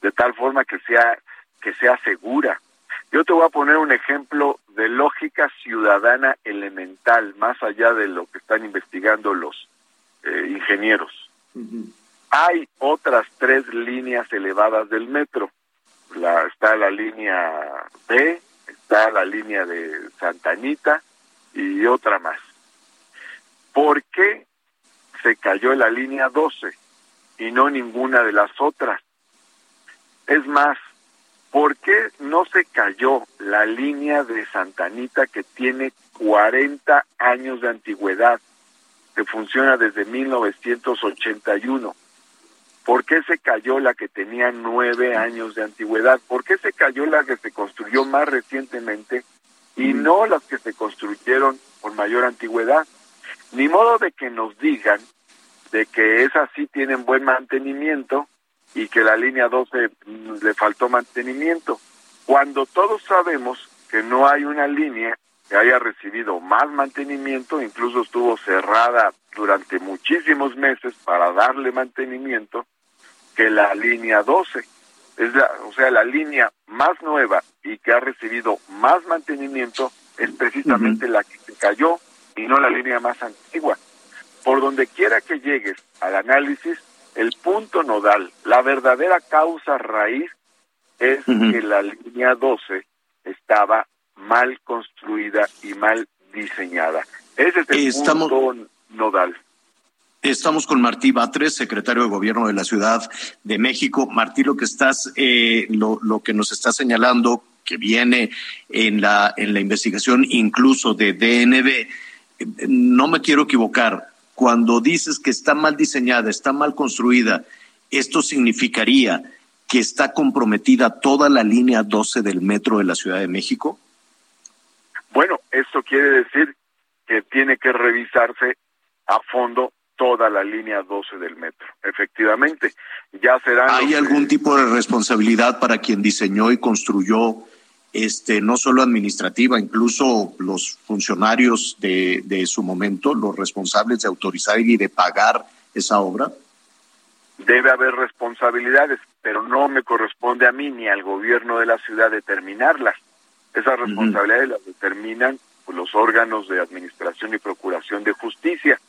de tal forma que sea, que sea segura. Yo te voy a poner un ejemplo de lógica ciudadana elemental, más allá de lo que están investigando los eh, ingenieros. Hay otras tres líneas elevadas del metro. La, está la línea B, está la línea de Santa Anita y otra más. ¿Por qué se cayó la línea 12 y no ninguna de las otras? Es más, ¿por qué no se cayó la línea de Santa Anita que tiene 40 años de antigüedad, que funciona desde 1981? ¿Por qué se cayó la que tenía nueve años de antigüedad? ¿Por qué se cayó la que se construyó más recientemente y no las que se construyeron con mayor antigüedad? Ni modo de que nos digan de que esas sí tienen buen mantenimiento y que la línea 12 le faltó mantenimiento, cuando todos sabemos que no hay una línea que haya recibido más mantenimiento, incluso estuvo cerrada durante muchísimos meses para darle mantenimiento, que la línea 12. Es la, o sea, la línea más nueva y que ha recibido más mantenimiento es precisamente la que se cayó y no la línea más antigua. Por donde quiera que llegues al análisis, el punto nodal, la verdadera causa raíz es que la línea 12 estaba mal construida y mal diseñada. Ese es el punto nodal. Estamos con Martí Batres, secretario de Gobierno de la Ciudad de México. Martí, lo que estás, eh, lo, lo, que nos está señalando que viene en la en la investigación incluso de DNB, eh, no me quiero equivocar. Cuando dices que está mal diseñada, está mal construida, esto significaría que está comprometida toda la línea 12 del metro de la Ciudad de México. Bueno, esto quiere decir que tiene que revisarse a fondo toda la línea 12 del metro. Efectivamente, ya será. ¿Hay algún tipo de responsabilidad para quien diseñó y construyó este, no solo administrativa, incluso los funcionarios de, de su momento, los responsables de autorizar y de pagar esa obra? Debe haber responsabilidades, pero no me corresponde a mí ni al gobierno de la ciudad determinarlas. Esas responsabilidades las determinan los órganos de administración y procuración de justicia.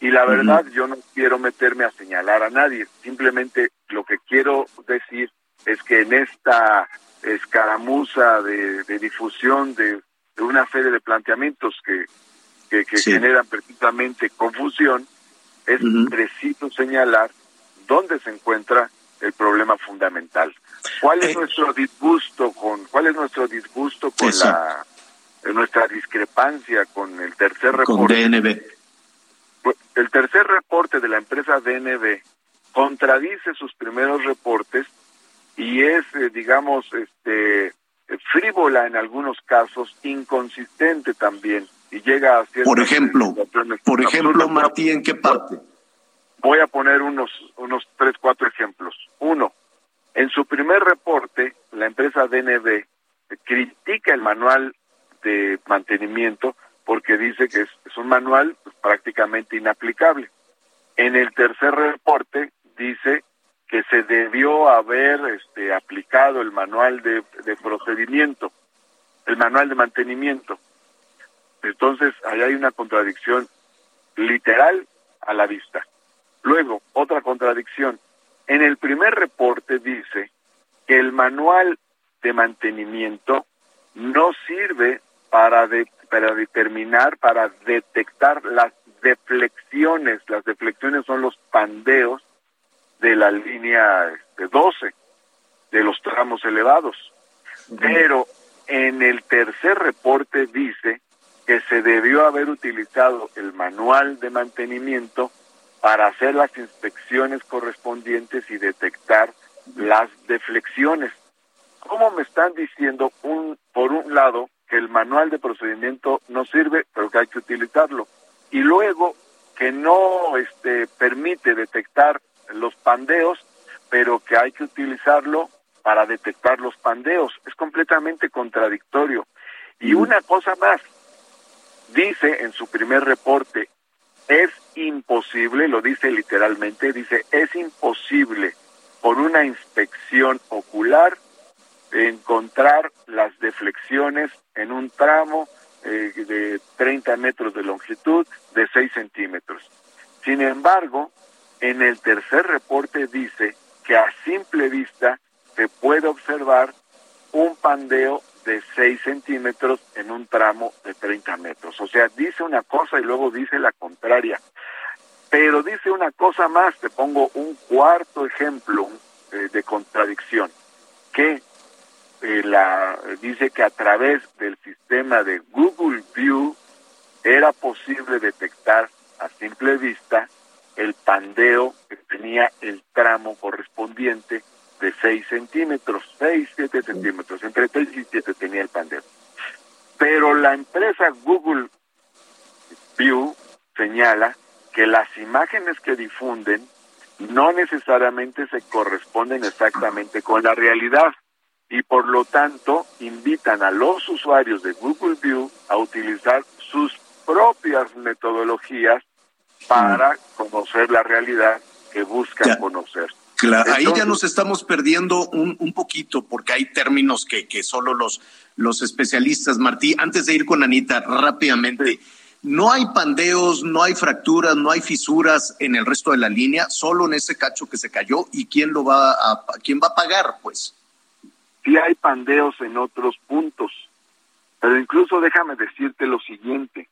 Y la verdad, yo no quiero meterme a señalar a nadie. Simplemente lo que quiero decir es que en esta escaramuza de, de difusión de, de, una serie de planteamientos que, que, que sí. generan precisamente confusión, es preciso señalar dónde se encuentra el problema fundamental. ¿Cuál es eh, nuestro disgusto con cuál es nuestro disgusto con eso. la nuestra discrepancia con el tercer reporte? Con DNB. El tercer reporte de la empresa DNB contradice sus primeros reportes y es, eh, digamos, este frívola en algunos casos, inconsistente también y llega a Por ejemplo, por ejemplo, Martí, ¿en qué parte? Voy a poner unos unos tres cuatro ejemplos. Uno, en su primer reporte, la empresa DNB critica el manual de mantenimiento porque dice que es, es un manual pues, prácticamente inaplicable. En el tercer reporte dice que se debió haber este, aplicado el manual de, procedimiento, el manual de mantenimiento. Entonces, ahí hay una contradicción literal a la vista. Luego, otra contradicción. En el primer reporte dice que el manual de mantenimiento no sirve para, de, para determinar, para detectar las deflexiones. Las deflexiones son los pandeos de la línea de 12, de los tramos elevados. Pero en el tercer reporte dice que se debió haber utilizado el manual de mantenimiento para hacer las inspecciones correspondientes y detectar las deflexiones. ¿Cómo me están diciendo, un, por un lado, que el manual de procedimiento no sirve, pero que hay que utilizarlo? Y luego que no este, permite detectar los pandeos, pero que hay que utilizarlo para detectar los pandeos. Es completamente contradictorio. Y una cosa más, dice en su primer reporte, es imposible, lo dice literalmente, dice, es imposible por una inspección ocular encontrar las deflexiones en un tramo eh, de 30 metros de longitud de 6 centímetros. Sin embargo, en el tercer reporte dice que a simple vista se puede observar un pandeo de 6 centímetros en un tramo de 30 metros. O sea, dice una cosa y luego dice la contraria. Pero dice una cosa más, te pongo un cuarto ejemplo eh, de contradicción, que eh, la, dice que a través del sistema de Google View era posible detectar a simple vista el pandeo que tenía el tramo correspondiente de 6 centímetros, 6, 7 centímetros, entre 6 y 7 tenía el pandeo. Pero la empresa Google View señala que las imágenes que difunden no necesariamente se corresponden exactamente con la realidad y por lo tanto invitan a los usuarios de Google View a utilizar sus propias metodologías para conocer la realidad que buscan ya. conocer. Claro, ahí ya nos estamos perdiendo un, un poquito porque hay términos que, que solo los, los especialistas, Martí, antes de ir con Anita, rápidamente, no hay pandeos, no hay fracturas, no hay fisuras en el resto de la línea, solo en ese cacho que se cayó y quién lo va a, quién va a pagar, pues. Sí hay pandeos en otros puntos, pero incluso déjame decirte lo siguiente,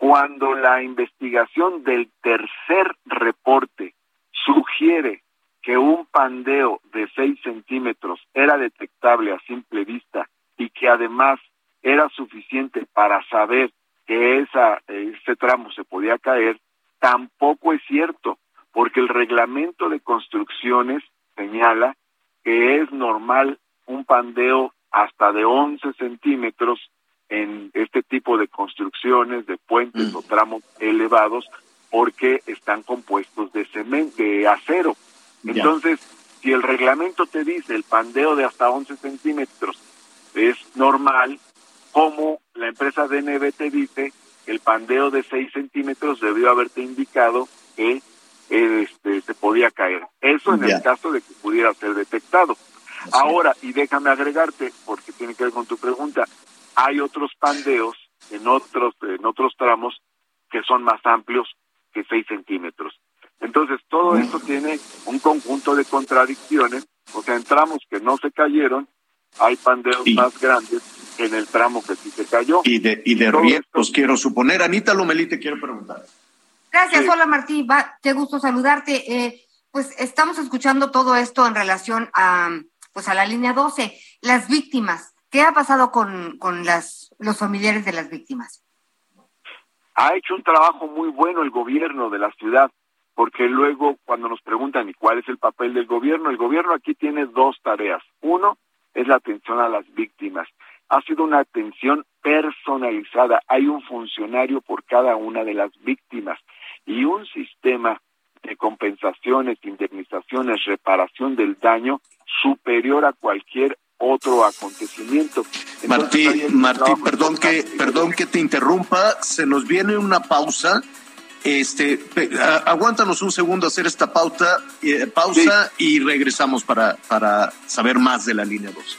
cuando la investigación del tercer reporte sugiere que un pandeo de 6 centímetros era detectable a simple vista y que además era suficiente para saber que esa, ese tramo se podía caer, tampoco es cierto, porque el reglamento de construcciones señala que es normal un pandeo hasta de 11 centímetros en este tipo de construcciones, de puentes mm. o tramos elevados, porque están compuestos de cemento, de acero. Entonces, si el reglamento te dice el pandeo de hasta 11 centímetros es normal, como la empresa DNB te dice, el pandeo de 6 centímetros debió haberte indicado que este, se podía caer. Eso en el caso de que pudiera ser detectado. Ahora, y déjame agregarte, porque tiene que ver con tu pregunta, hay otros pandeos en otros, en otros tramos que son más amplios que 6 centímetros. Entonces, todo esto tiene un conjunto de contradicciones, o sea, en tramos que no se cayeron, hay pandeos más grandes que en el tramo que sí se cayó. Y de, y de riesgos, quiero suponer. Anita Lomelí, te quiero preguntar. Gracias, hola Martín, Va, qué gusto saludarte. Eh, pues estamos escuchando todo esto en relación a, pues a la línea 12. Las víctimas, ¿qué ha pasado con, con las, los familiares de las víctimas? Ha hecho un trabajo muy bueno el gobierno de la ciudad porque luego cuando nos preguntan y cuál es el papel del gobierno, el gobierno aquí tiene dos tareas. Uno es la atención a las víctimas. Ha sido una atención personalizada. Hay un funcionario por cada una de las víctimas y un sistema de compensaciones, indemnizaciones, reparación del daño superior a cualquier otro acontecimiento. Martín, Martín, perdón que, perdón que te interrumpa, se nos viene una pausa este, aguántanos un segundo a hacer esta pauta, eh, pausa y regresamos para, para saber más de la línea 2.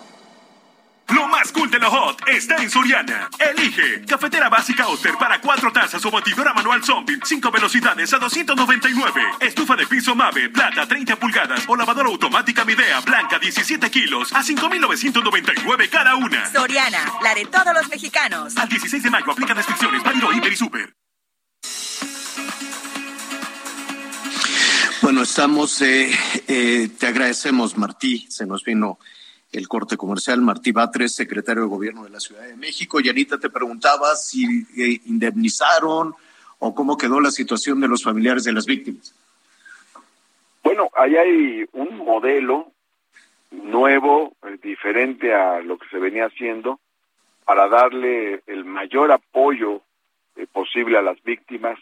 Lo más cool de lo hot está en Soriana. Elige cafetera básica Oster para cuatro tazas o batidora manual zombie, cinco velocidades a 299. Estufa de piso Mave, plata 30 pulgadas o lavadora automática Midea, blanca 17 kilos a 5,999 cada una. Soriana, la de todos los mexicanos. Al 16 de mayo aplica restricciones, válido Hiper y Super. Bueno, estamos, eh, eh, te agradecemos, Martí, se nos vino el corte comercial. Martí Batres, secretario de Gobierno de la Ciudad de México. Y Anita te preguntaba si eh, indemnizaron o cómo quedó la situación de los familiares de las víctimas. Bueno, ahí hay un modelo nuevo, eh, diferente a lo que se venía haciendo, para darle el mayor apoyo eh, posible a las víctimas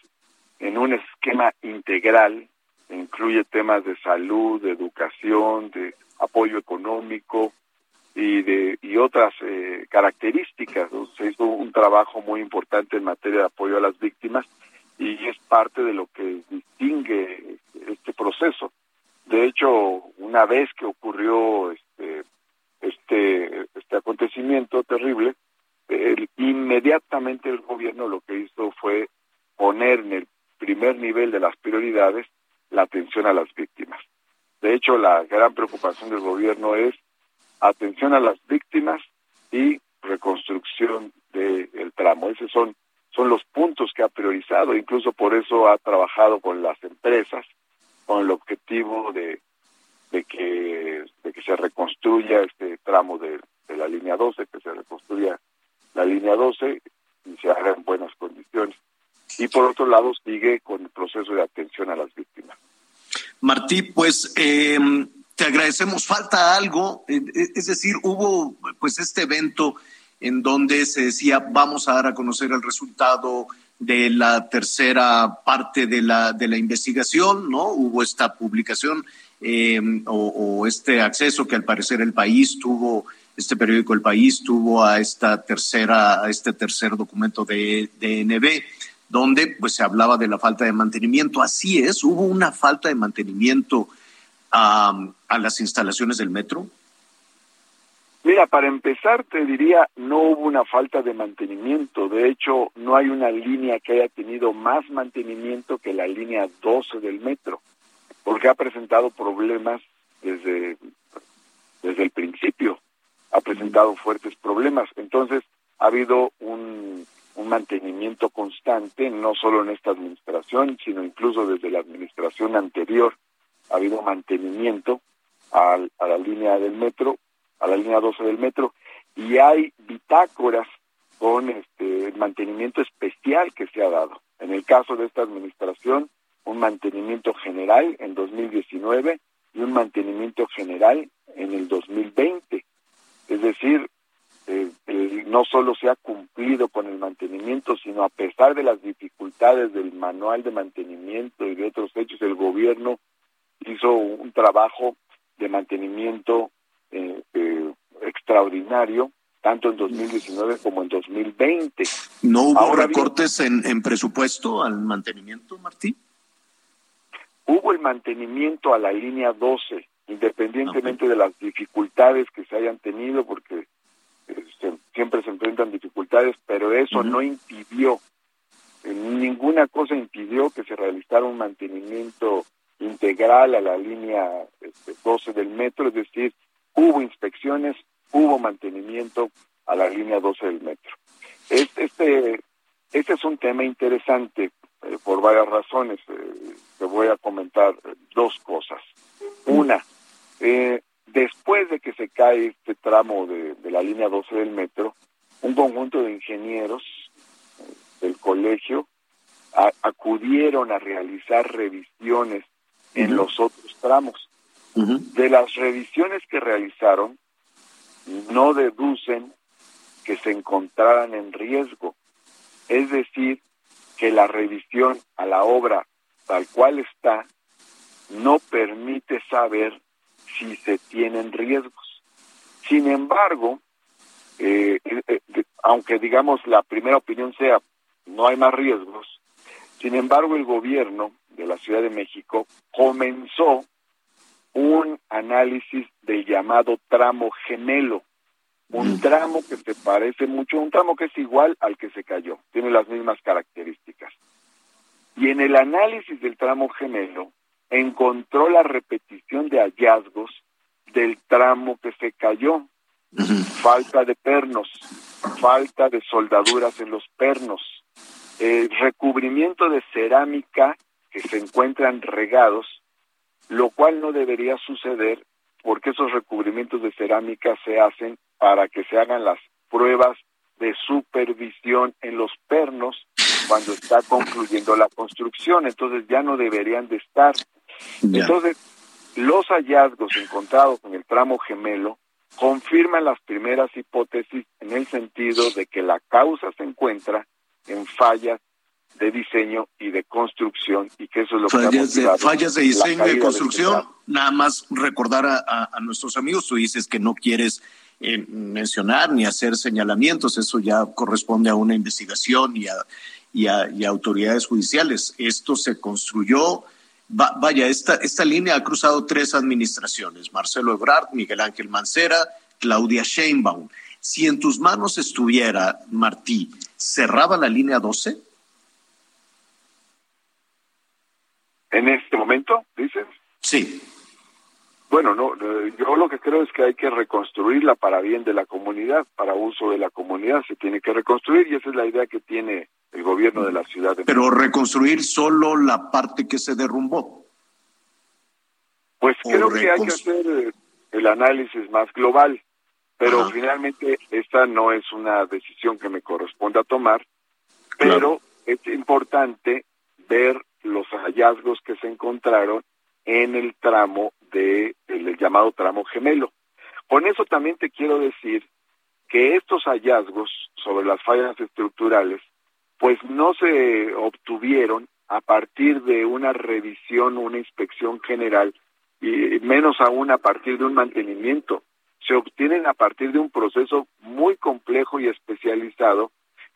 en un esquema integral, incluye temas de salud, de educación, de apoyo económico, y de y otras eh, características. Se hizo un trabajo muy importante en materia de apoyo a las víctimas y es parte de lo que distingue este proceso. De hecho, una vez que ocurrió este este este acontecimiento terrible, inmediatamente el gobierno lo que hizo fue poner en el primer nivel de las prioridades la atención a las víctimas. De hecho, la gran preocupación del gobierno es atención a las víctimas y reconstrucción del tramo. Esos son, son los puntos que ha priorizado, incluso por eso ha trabajado con las empresas con el objetivo de, de, que, de que se reconstruya este tramo de, de la línea 12, que se reconstruya la línea 12 y se haga en buenas condiciones. Y por otro lado, sigue con el proceso de atención a las víctimas. Martí, pues eh, te agradecemos. Falta algo, eh, eh, es decir, hubo pues este evento en donde se decía vamos a dar a conocer el resultado de la tercera parte de la de la investigación, ¿no? Hubo esta publicación eh, o, este acceso que al parecer el país tuvo, este periódico El País tuvo a esta tercera, a este tercer documento de DNB, donde pues se hablaba de la falta de mantenimiento. Así es, hubo una falta de mantenimiento a, a las instalaciones del metro? Mira, para empezar te diría, no hubo una falta de mantenimiento. De hecho, no hay una línea que haya tenido más mantenimiento que la línea 12 del metro, porque ha presentado problemas desde, desde el principio. Ha presentado fuertes problemas. Entonces, ha habido un, un mantenimiento constante, no solo en esta administración, sino incluso desde la administración anterior ha habido mantenimiento a, la línea del metro, a la línea 12 del metro, y hay bitácoras con este, mantenimiento especial que se ha dado. En el caso de esta administración, un mantenimiento general en 2019 y un mantenimiento general en el 2020. Es decir, eh, no solo se ha cumplido con el mantenimiento, sino a pesar de las dificultades del manual de mantenimiento y de otros hechos, el gobierno hizo un trabajo de mantenimiento eh, eh, extraordinario, tanto en 2019 como en 2020. ¿No hubo recortes en, en presupuesto al mantenimiento, Martín? Hubo el mantenimiento a la línea 12, independientemente de las dificultades que se hayan tenido, porque este, siempre se enfrentan dificultades, pero eso no impidió, ninguna cosa impidió que se realizara un mantenimiento integral a la línea 12 este, del metro, es decir, hubo inspecciones, hubo mantenimiento a la línea 12 del metro. Este, este, este es un tema interesante eh, por varias razones. Eh, te voy a comentar dos cosas. Una, eh, después de que se cae este tramo de, la línea 12 del metro, un conjunto de ingenieros del colegio acudieron a realizar revisiones en los otros tramos. De las revisiones que realizaron, no deducen que se encontraran en riesgo. Es decir, que la revisión a la obra tal cual está no permite saber si se tienen riesgos. Sin embargo, eh, eh, eh, aunque digamos la primera opinión sea no hay más riesgos, sin embargo el gobierno de la Ciudad de México comenzó un análisis del llamado tramo gemelo, un mm. tramo que se parece mucho, un tramo que es igual al que se cayó, tiene las mismas características. Y en el análisis del tramo gemelo encontró la repetición de hallazgos del tramo que se cayó. Falta de pernos, falta de soldaduras en los pernos, recubrimiento de cerámica que se encuentran regados, lo cual no debería suceder porque esos recubrimientos de cerámica se hacen para que se hagan las pruebas de supervisión en los pernos cuando está concluyendo la construcción, entonces ya no deberían de estar. Entonces, los hallazgos encontrados en el tramo gemelo confirman las primeras hipótesis en el sentido de que la causa se encuentra en fallas de diseño y de construcción y que eso es lo fallas que de, fallas de diseño y de construcción nada más recordar a, nuestros amigos tú dices que no quieres eh, mencionar ni hacer señalamientos eso ya corresponde a una investigación y a, y a, y autoridades judiciales. Esto se construyó vaya esta esta línea ha cruzado tres administraciones Marcelo Ebrard Miguel Ángel Mancera Claudia Sheinbaum si en tus manos estuviera Martí cerraba la línea 12 en este momento, dices. Sí. Bueno, no, eh, yo lo que creo es que hay que reconstruirla para bien de la comunidad, para uso de la comunidad, se tiene que reconstruir y esa es la idea que tiene el gobierno de la ciudad. De Pero reconstruir solo la parte que se derrumbó. Pues creo que hay que hacer eh, el análisis más global, pero finalmente esta no es una decisión que me corresponda tomar, pero es importante ver los hallazgos que se encontraron en el tramo de el llamado tramo gemelo. Con eso también te quiero decir que estos hallazgos sobre las fallas estructurales pues no se obtuvieron a partir de una revisión, una inspección general y menos aún a partir de un mantenimiento. Se obtienen a partir de un proceso muy complejo y especializado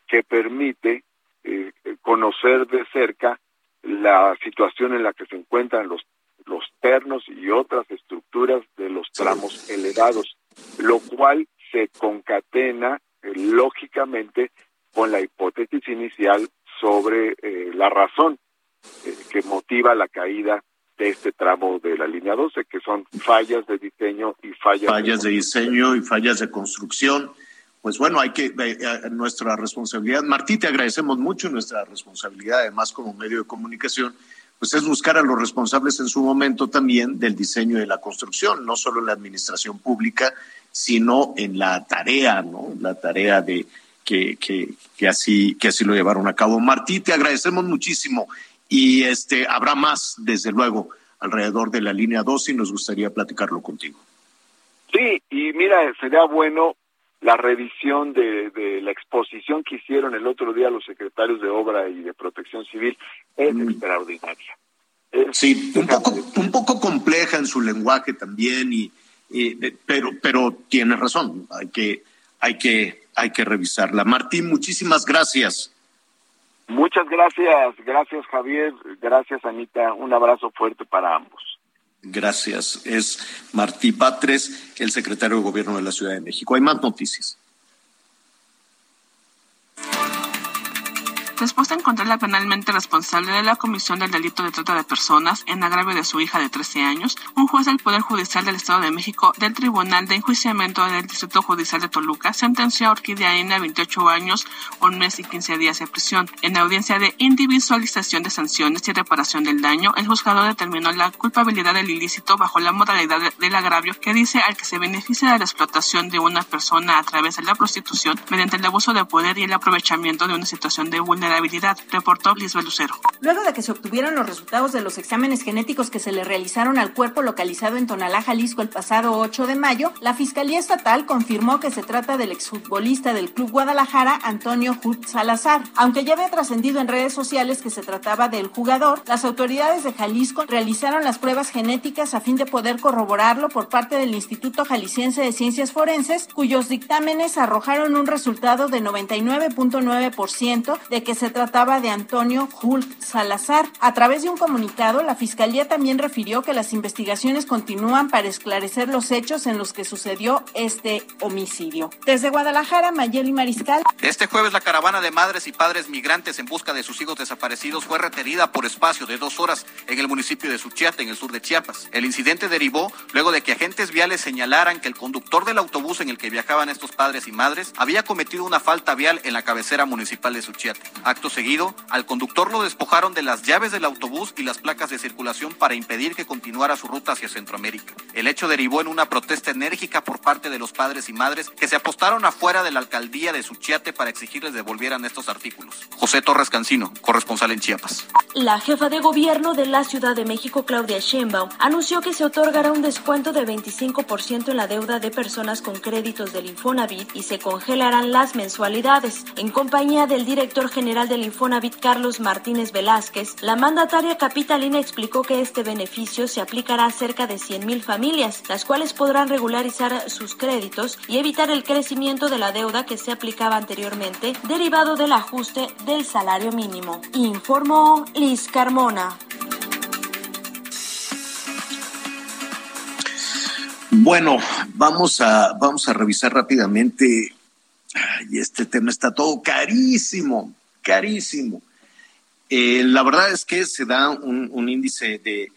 que permite eh, conocer de cerca la situación en la que se encuentran los, los ternos y otras estructuras de los tramos elevados, lo cual se concatena eh, lógicamente con la hipótesis inicial sobre eh, la razón eh, que motiva la caída de este tramo de la línea 12, que son fallas de diseño y fallas, fallas de diseño y fallas de construcción pues bueno, hay que, eh, nuestra responsabilidad, Martí, te agradecemos mucho nuestra responsabilidad, además como medio de comunicación, pues es buscar a los responsables en su momento también del diseño de la construcción, no solo en la administración pública, sino en la tarea, ¿no? La tarea de que, que, que, así, que así lo llevaron a cabo. Martí, te agradecemos muchísimo y este, habrá más, desde luego, alrededor de la línea 2 y nos gustaría platicarlo contigo. Sí, y mira, sería bueno la revisión de, de, la exposición que hicieron el otro día los secretarios de Obra y de Protección Civil es mm. extraordinaria. sí, un poco, un poco compleja en su lenguaje también, y, y, pero, pero tiene razón, hay que, hay, que, hay que revisarla. Martín, muchísimas gracias. Muchas gracias, gracias Javier, gracias Anita, un abrazo fuerte para ambos. Gracias. Es Martí Patres, el secretario de Gobierno de la Ciudad de México. Hay más noticias. Después de encontrarla penalmente responsable de la comisión del delito de trata de personas en agravio de su hija de 13 años, un juez del Poder Judicial del Estado de México del Tribunal de Enjuiciamiento del Distrito Judicial de Toluca sentenció a Orquídea N a 28 años, un mes y 15 días de prisión. En audiencia de individualización de sanciones y reparación del daño, el juzgado determinó la culpabilidad del ilícito bajo la modalidad del agravio que dice al que se beneficia de la explotación de una persona a través de la prostitución mediante el abuso de poder y el aprovechamiento de una situación de vulnerabilidad vulnerabilidad, reportó Lisbeth Lucero. Luego de que se obtuvieron los resultados de los exámenes genéticos que se le realizaron al cuerpo localizado en Tonalá, Jalisco, el pasado 8 de mayo, la Fiscalía Estatal confirmó que se trata del exfutbolista del Club Guadalajara, Antonio Hut Salazar. Aunque ya había trascendido en redes sociales que se trataba del jugador, las autoridades de Jalisco realizaron las pruebas genéticas a fin de poder corroborarlo por parte del Instituto Jalisciense de Ciencias Forenses, cuyos dictámenes arrojaron un resultado de 99.9% de que se trataba de Antonio Hult Salazar. A través de un comunicado, la Fiscalía también refirió que las investigaciones continúan para esclarecer los hechos en los que sucedió este homicidio. Desde Guadalajara, Mayeli Mariscal. Este jueves la caravana de madres y padres migrantes en busca de sus hijos desaparecidos fue retenida por espacio de dos horas en el municipio de Suchiate, en el sur de Chiapas. El incidente derivó luego de que agentes viales señalaran que el conductor del autobús en el que viajaban estos padres y madres había cometido una falta vial en la cabecera municipal de Suchiate. Acto seguido, al conductor lo despojaron de las llaves del autobús y las placas de circulación para impedir que continuara su ruta hacia Centroamérica. El hecho derivó en una protesta enérgica por parte de los padres y madres que se apostaron afuera de la alcaldía de Suchiate para exigirles devolvieran estos artículos. José Torres Cancino, corresponsal en Chiapas. La jefa de gobierno de la Ciudad de México, Claudia Sheinbaum, anunció que se otorgará un descuento de 25% en la deuda de personas con créditos del Infonavit y se congelarán las mensualidades. En compañía del director general del Infonavit Carlos Martínez Velázquez, la mandataria capitalina explicó que este beneficio se aplicará a cerca de 100.000 familias, las cuales podrán regularizar sus créditos y evitar el crecimiento de la deuda que se aplicaba anteriormente, derivado del ajuste del salario mínimo. Informó Liz Carmona. Bueno, vamos a, vamos a revisar rápidamente. Y este tema está todo carísimo carísimo. Eh, la verdad es que se da un, índice de,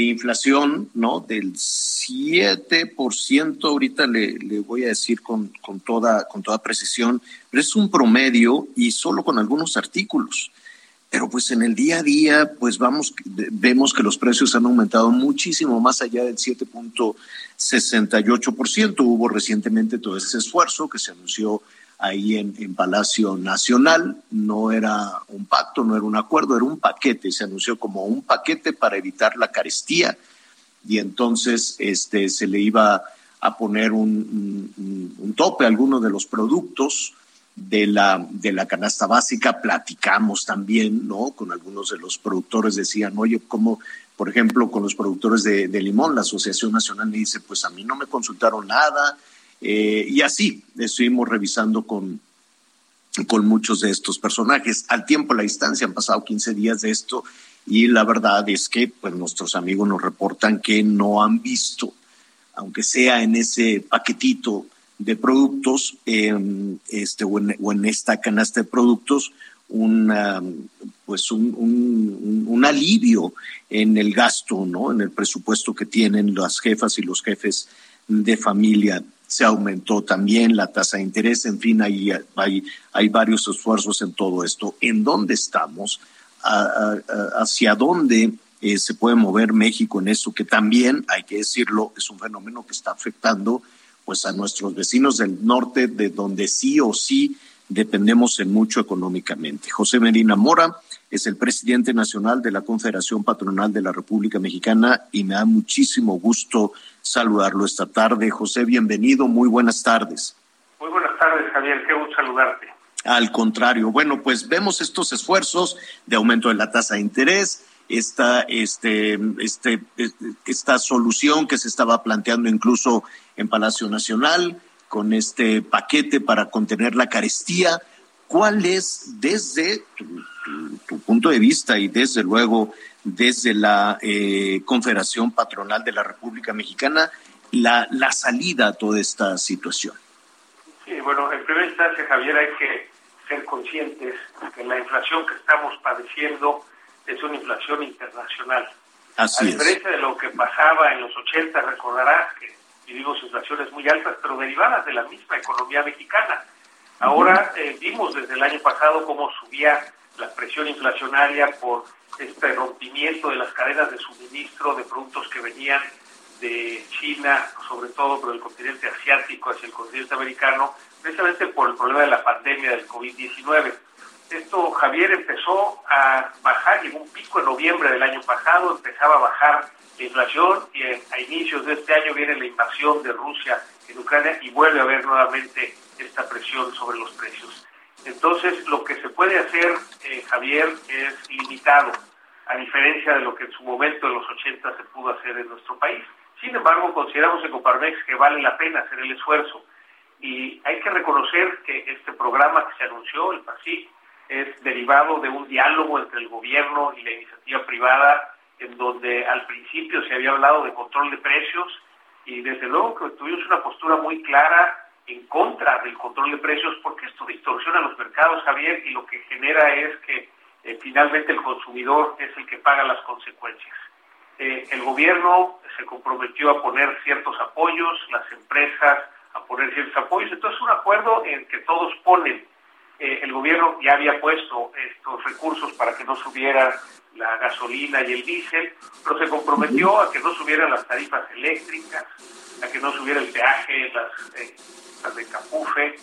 inflación, ¿no? Del 7%, ahorita le, voy a decir con, toda, con toda precisión, pero es un promedio y solo con algunos artículos. Pero pues en el día a día, pues vamos, vemos que los precios han aumentado muchísimo más allá del 7.68%. Hubo recientemente todo ese esfuerzo que se anunció ahí en, Palacio Nacional. No era un pacto, no era un acuerdo, era un paquete. Se anunció como un paquete para evitar la carestía y entonces este, se le iba a poner un, tope a algunos de los productos de la, de la canasta básica. Platicamos también, ¿no? Con algunos de los productores decían, oye, ¿cómo? Por ejemplo, con los productores de, de limón, la Asociación Nacional me dice, pues a mí no me consultaron nada, eh, y así estuvimos revisando con, con muchos de estos personajes. Al tiempo, la distancia, han pasado 15 días de esto y la verdad es que pues, nuestros amigos nos reportan que no han visto, aunque sea en ese paquetito de productos este, o en, esta canasta de productos, una, pues un, un, un, alivio en el gasto, ¿no? en el presupuesto que tienen las jefas y los jefes de familia se aumentó también la tasa de interés, en fin, hay, hay, hay varios esfuerzos en todo esto. ¿En dónde estamos? ¿Hacia dónde eh, se puede mover México en eso? Que también, hay que decirlo, es un fenómeno que está afectando pues a nuestros vecinos del norte, de donde sí o sí dependemos en mucho económicamente. José Medina Mora es el presidente nacional de la Confederación Patronal de la República Mexicana y me da muchísimo gusto saludarlo esta tarde. José, bienvenido, muy buenas tardes. Muy buenas tardes, Javier, qué gusto saludarte. Al contrario, bueno, pues vemos estos esfuerzos de aumento de la tasa de interés, esta, este, este, esta solución que se estaba planteando incluso en Palacio Nacional con este paquete para contener la carestía. ¿Cuál es desde tu, punto de vista y desde luego desde la eh, Confederación Patronal de la República Mexicana la, la salida a toda esta situación? Sí, bueno, en primera instancia, Javier, hay que ser conscientes que la inflación que estamos padeciendo es una inflación internacional. Así a diferencia de lo que pasaba en los 80, recordarás que vivimos inflaciones muy altas, pero derivadas de la misma economía mexicana. Ahora eh, vimos desde el año pasado cómo subía la presión inflacionaria por este rompimiento de las cadenas de suministro de productos que venían de China, sobre todo por el continente asiático hacia el continente americano, precisamente por el problema de la pandemia del COVID-19. Esto, Javier, empezó a bajar, llegó un pico en noviembre del año pasado, empezaba a bajar la inflación y a inicios de este año viene la invasión de Rusia en Ucrania y vuelve a haber nuevamente esta presión sobre los precios. Entonces, lo que se puede hacer, eh, Javier, es limitado, a diferencia de lo que en su momento en los 80 se pudo hacer en nuestro país. Sin embargo, consideramos en Coparmex que vale la pena hacer el esfuerzo y hay que reconocer que este programa que se anunció, el PASIC, es derivado de un diálogo entre el gobierno y la iniciativa privada, en donde al principio se había hablado de control de precios y desde luego que tuvimos una postura muy clara en contra del control de precios porque esto distorsiona los mercados, Javier, y lo que genera es que eh, finalmente el consumidor es el que paga las consecuencias. Eh, el gobierno se comprometió a poner ciertos apoyos, las empresas a poner ciertos apoyos, entonces un acuerdo en que todos ponen. Eh, el gobierno ya había puesto estos recursos para que no subiera la gasolina y el diésel, pero se comprometió a que no subieran las tarifas eléctricas, a que no subiera el peaje, las, eh, las de Capufe,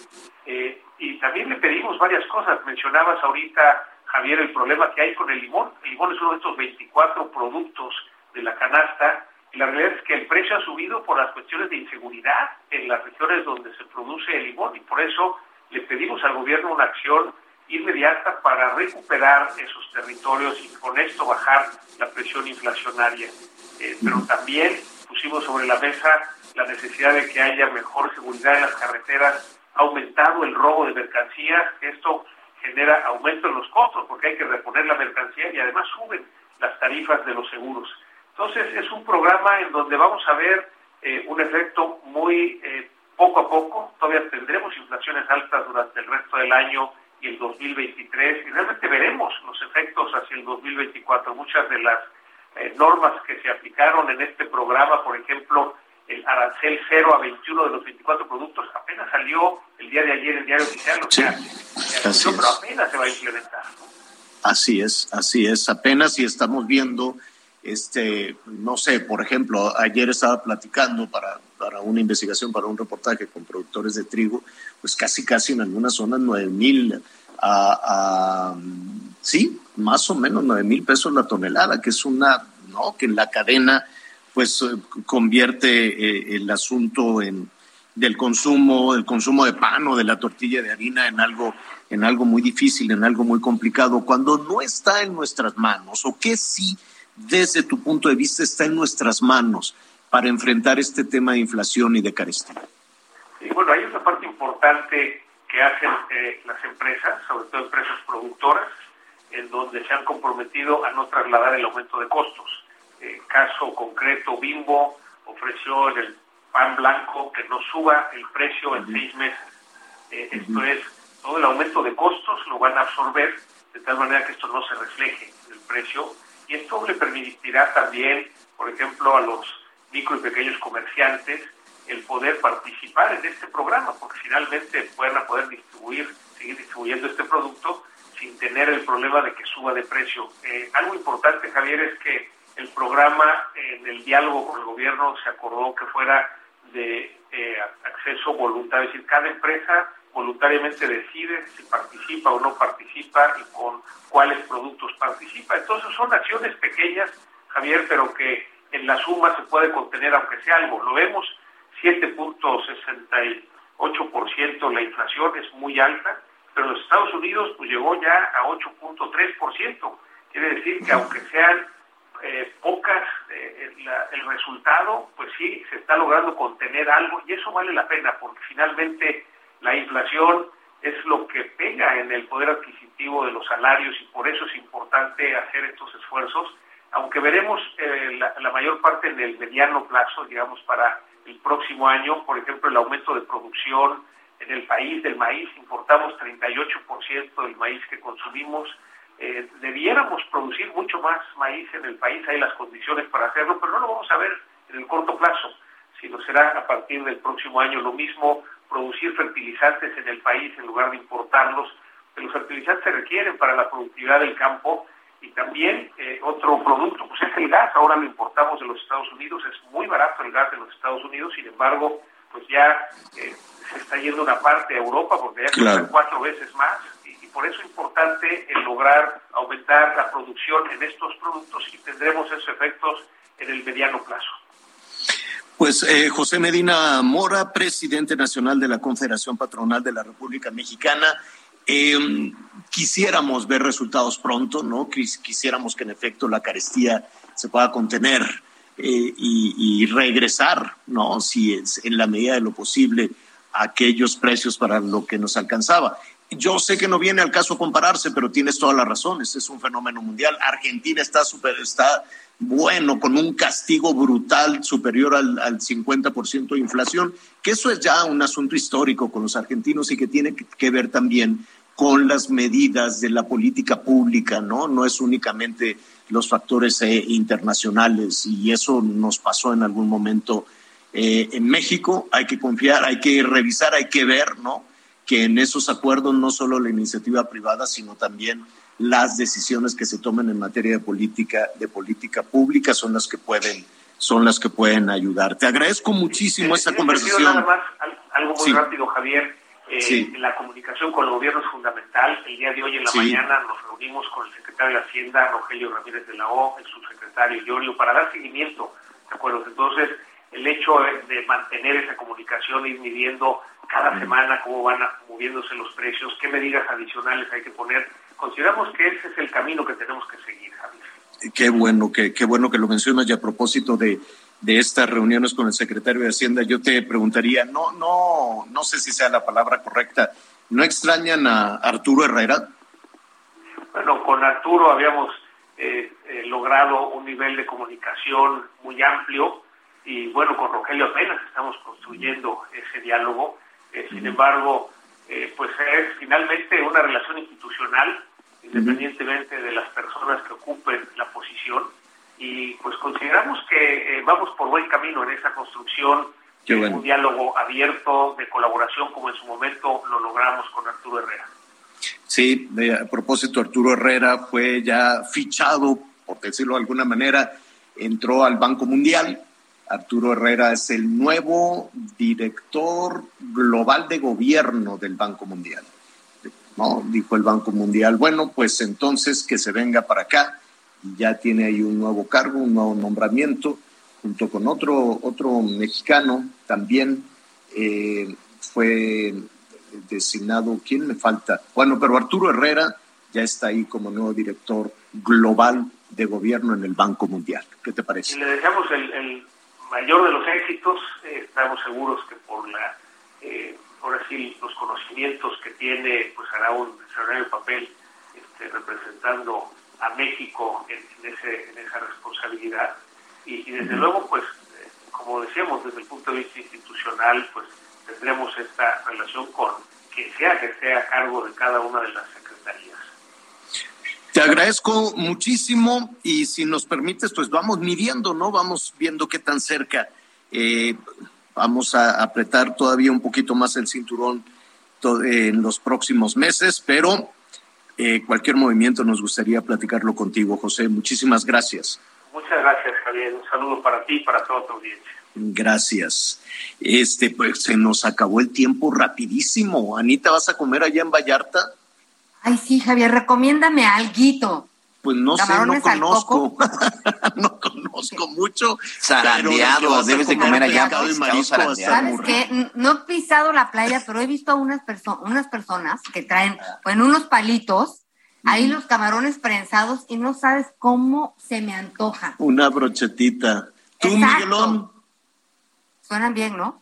eh, y también le pedimos varias cosas. Mencionabas ahorita, Javier, el problema que hay con el limón. El limón es uno de estos 24 productos de la canasta, y la realidad es que el precio ha subido por las cuestiones de inseguridad en las regiones donde se produce el limón, y por eso le pedimos al gobierno una acción inmediata para recuperar esos territorios y con esto bajar la presión inflacionaria. Eh, pero también pusimos sobre la mesa la necesidad de que haya mejor seguridad en las carreteras, ha aumentado el robo de mercancías, esto genera aumento en los costos porque hay que reponer la mercancía y además suben las tarifas de los seguros. Entonces es un programa en donde vamos a ver eh, un efecto muy eh, poco a poco, todavía tendremos inflaciones altas durante el resto del año y el 2023 y realmente veremos los efectos hacia el 2024. Muchas de las eh, normas que se aplicaron en este programa, por ejemplo, el arancel 0 a 21 de los 24 productos, apenas salió el día de ayer en Diario Oficial, o sea, pero apenas se va a implementar. Así es, así es, apenas y estamos viendo este, no sé, por ejemplo, ayer estaba platicando para, para una investigación, para un reportaje con productores de trigo, pues casi, casi en algunas zonas nueve mil, a, sí, más o menos nueve mil pesos la tonelada, que es una, ¿no? Que en la cadena, pues eh, convierte eh, el asunto en, del consumo, del consumo de pan o de la tortilla de harina en algo, en algo muy difícil, en algo muy complicado, cuando no está en nuestras manos, o que sí desde tu punto de vista está en nuestras manos para enfrentar este tema de inflación y de carestía? Sí, bueno, hay una parte importante que hacen eh, las empresas, sobre todo empresas productoras, en donde se han comprometido a no trasladar el aumento de costos. Eh, caso concreto, Bimbo ofreció en el pan blanco que no suba el precio en seis meses. Eh, esto es, todo el aumento de costos lo van a absorber de tal manera que esto no se refleje en el precio y esto le permitirá también, por ejemplo, a los micro y pequeños comerciantes el poder participar en este programa, porque finalmente van poder distribuir, seguir distribuyendo este producto sin tener el problema de que suba de precio. Eh, algo importante, Javier, es que el programa en el diálogo con el gobierno se acordó que fuera de eh, acceso voluntario, es decir, cada empresa voluntariamente decide si participa o no participa y con cuáles productos participa. Entonces son acciones pequeñas, Javier, pero que en la suma se puede contener aunque sea algo. Lo vemos, 7.68% la inflación es muy alta, pero los Estados Unidos pues llegó ya a 8.3%. Quiere decir que aunque sean eh, pocas, eh, el resultado, pues sí, se está logrando contener algo y eso vale la pena porque finalmente la inflación es lo que pega en el poder adquisitivo de los salarios y por eso es importante hacer estos esfuerzos, aunque veremos eh, la, la mayor parte en el mediano plazo, digamos, para el próximo año, por ejemplo, el aumento de producción en el país del maíz, importamos 38% del maíz que consumimos, eh, debiéramos producir mucho más maíz en el país, hay las condiciones para hacerlo, pero no lo vamos a ver en el corto plazo, sino será a partir del próximo año lo mismo producir fertilizantes en el país en lugar de importarlos, que los fertilizantes se requieren para la productividad del campo y también eh, otro producto, pues es el gas, ahora lo importamos de los Estados Unidos, es muy barato el gas de los Estados Unidos, sin embargo, pues ya eh, se está yendo una parte a Europa porque ya claro. cuatro veces más y, y, por eso es importante el lograr aumentar la producción en estos productos y tendremos esos efectos en el mediano plazo. Pues eh, José Medina Mora, presidente nacional de la Confederación Patronal de la República Mexicana. Eh, quisiéramos ver resultados pronto, ¿no? Quisiéramos que en efecto la carestía se pueda contener eh, y, regresar, ¿no? Si es en la medida de lo posible aquellos precios para lo que nos alcanzaba. Yo sé que no viene al caso compararse, pero tienes toda la razón. Este es un fenómeno mundial. Argentina está, super, está bueno, con un castigo brutal superior al, al 50% de inflación, que eso es ya un asunto histórico con los argentinos y que tiene que ver también con las medidas de la política pública, ¿no? No es únicamente los factores eh, internacionales y eso nos pasó en algún momento eh, en México. Hay que confiar, hay que revisar, hay que ver, ¿no? Que en esos acuerdos no solo la iniciativa privada, sino también las decisiones que se tomen en materia de política, de política pública son las que pueden, son las que pueden ayudar. Te agradezco muchísimo esta conversación. Nada más, algo muy sí. rápido, Javier. Eh, sí. La comunicación con el gobierno es fundamental. El día de hoy en la sí. mañana nos reunimos con el secretario de Hacienda, Rogelio Ramírez de la O, el subsecretario Yorio, para dar seguimiento. ¿De acuerdo? Entonces, el hecho de mantener esa comunicación, ir midiendo cada semana cómo van moviéndose los precios, qué medidas adicionales hay que poner, consideramos que ese es el camino que tenemos que seguir, Javier. Qué bueno que, qué bueno que lo mencionas y a propósito de, de estas reuniones con el secretario de Hacienda, yo te preguntaría, no, no, no sé si sea la palabra correcta, ¿no extrañan a Arturo Herrera? Bueno, con Arturo habíamos eh, eh, logrado un nivel de comunicación muy amplio y bueno, con Rogelio apenas estamos construyendo ese diálogo. Eh, sin embargo, eh, pues es finalmente una relación institucional, independientemente de las personas que ocupen la posición, y pues consideramos que eh, vamos por buen camino en esa construcción de bueno. un diálogo abierto, de colaboración, como en su momento lo logramos con Arturo Herrera. Sí, de, a propósito, Arturo Herrera fue ya fichado, por decirlo de alguna manera, entró al Banco Mundial, Arturo Herrera es el nuevo director global de gobierno del Banco Mundial. ¿No? Dijo el Banco Mundial, bueno, pues entonces que se venga para acá y ya tiene ahí un nuevo cargo, un nuevo nombramiento, junto con otro, otro mexicano también eh, fue designado, ¿quién me falta? Bueno, pero Arturo Herrera ya está ahí como nuevo director global de gobierno en el Banco Mundial. ¿Qué te parece? Y le dejamos el, el mayor de los éxitos, eh, estamos seguros que por la, sí, los conocimientos que tiene, pues hará un extraordinario papel este, representando a México en, en, ese, en esa responsabilidad. Y, y desde luego, pues, eh, como decíamos, desde el punto de vista institucional, pues tendremos esta relación con quien sea que esté a cargo de cada una de las secretarías. Te agradezco muchísimo y si nos permites, pues vamos midiendo, ¿no? Vamos viendo qué tan cerca. Eh, vamos a apretar todavía un poquito más el cinturón en los próximos meses, pero eh, cualquier movimiento nos gustaría platicarlo contigo, José. Muchísimas gracias. Muchas gracias, Javier. Un saludo para ti y para toda tu audiencia. Gracias. Este, pues se nos acabó el tiempo rapidísimo. Anita, ¿vas a comer allá en Vallarta? Ay, sí, Javier, recomiéndame alguito. Pues no sé, no conozco. (laughs) no conozco mucho. Que debes de comer allá, marisco ¿Sabes? N- No he pisado la playa, pero he visto a unas, perso- unas personas que traen en unos palitos ahí los camarones prensados y no sabes cómo se me antoja. Una brochetita. ¿Tú, Exacto. Miguelón? Suenan bien, ¿no?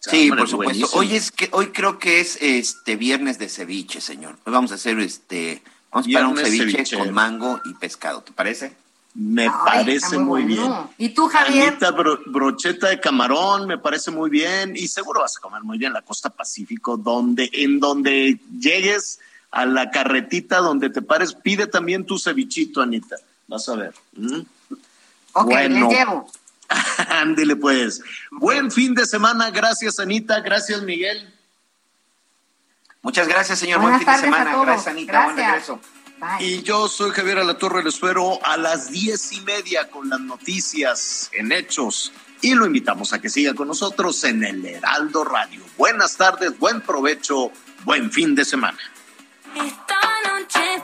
Sí, Hombre, por supuesto. buenísimo. Hoy es que hoy creo que es este viernes de ceviche, señor. Hoy vamos a hacer este vamos a preparar un ceviche, ceviche. con mango y pescado, ¿te parece? Me Ay, parece muy muy bien. ¿Y tú, Javier? Anita, bro- brocheta de camarón, me parece muy bien. Y seguro vas a comer muy bien la costa Pacífico, donde, en donde llegues a la carretita donde te pares, pide también tu cevichito, Anita. Vas a ver. ¿Mm? Ok, Bueno. les llevo. (laughs) Ándele pues. Buen fin de semana. Gracias, Anita. Gracias, Miguel. Muchas gracias, señor. Buenas Buen fin de tardes a semana. todos. Gracias, Anita. Buen Gracias. regreso. Y yo soy Javier Alatorre, lo espero a las diez y media con las noticias en Hechos. Y lo invitamos a que siga con nosotros en el Heraldo Radio. Buenas tardes, buen provecho, buen fin de semana. Esta noche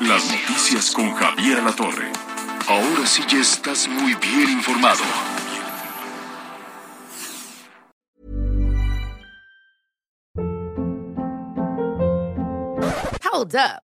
Las Noticias con Javier La Torre. Ahora sí ya estás muy bien informado. Hold up.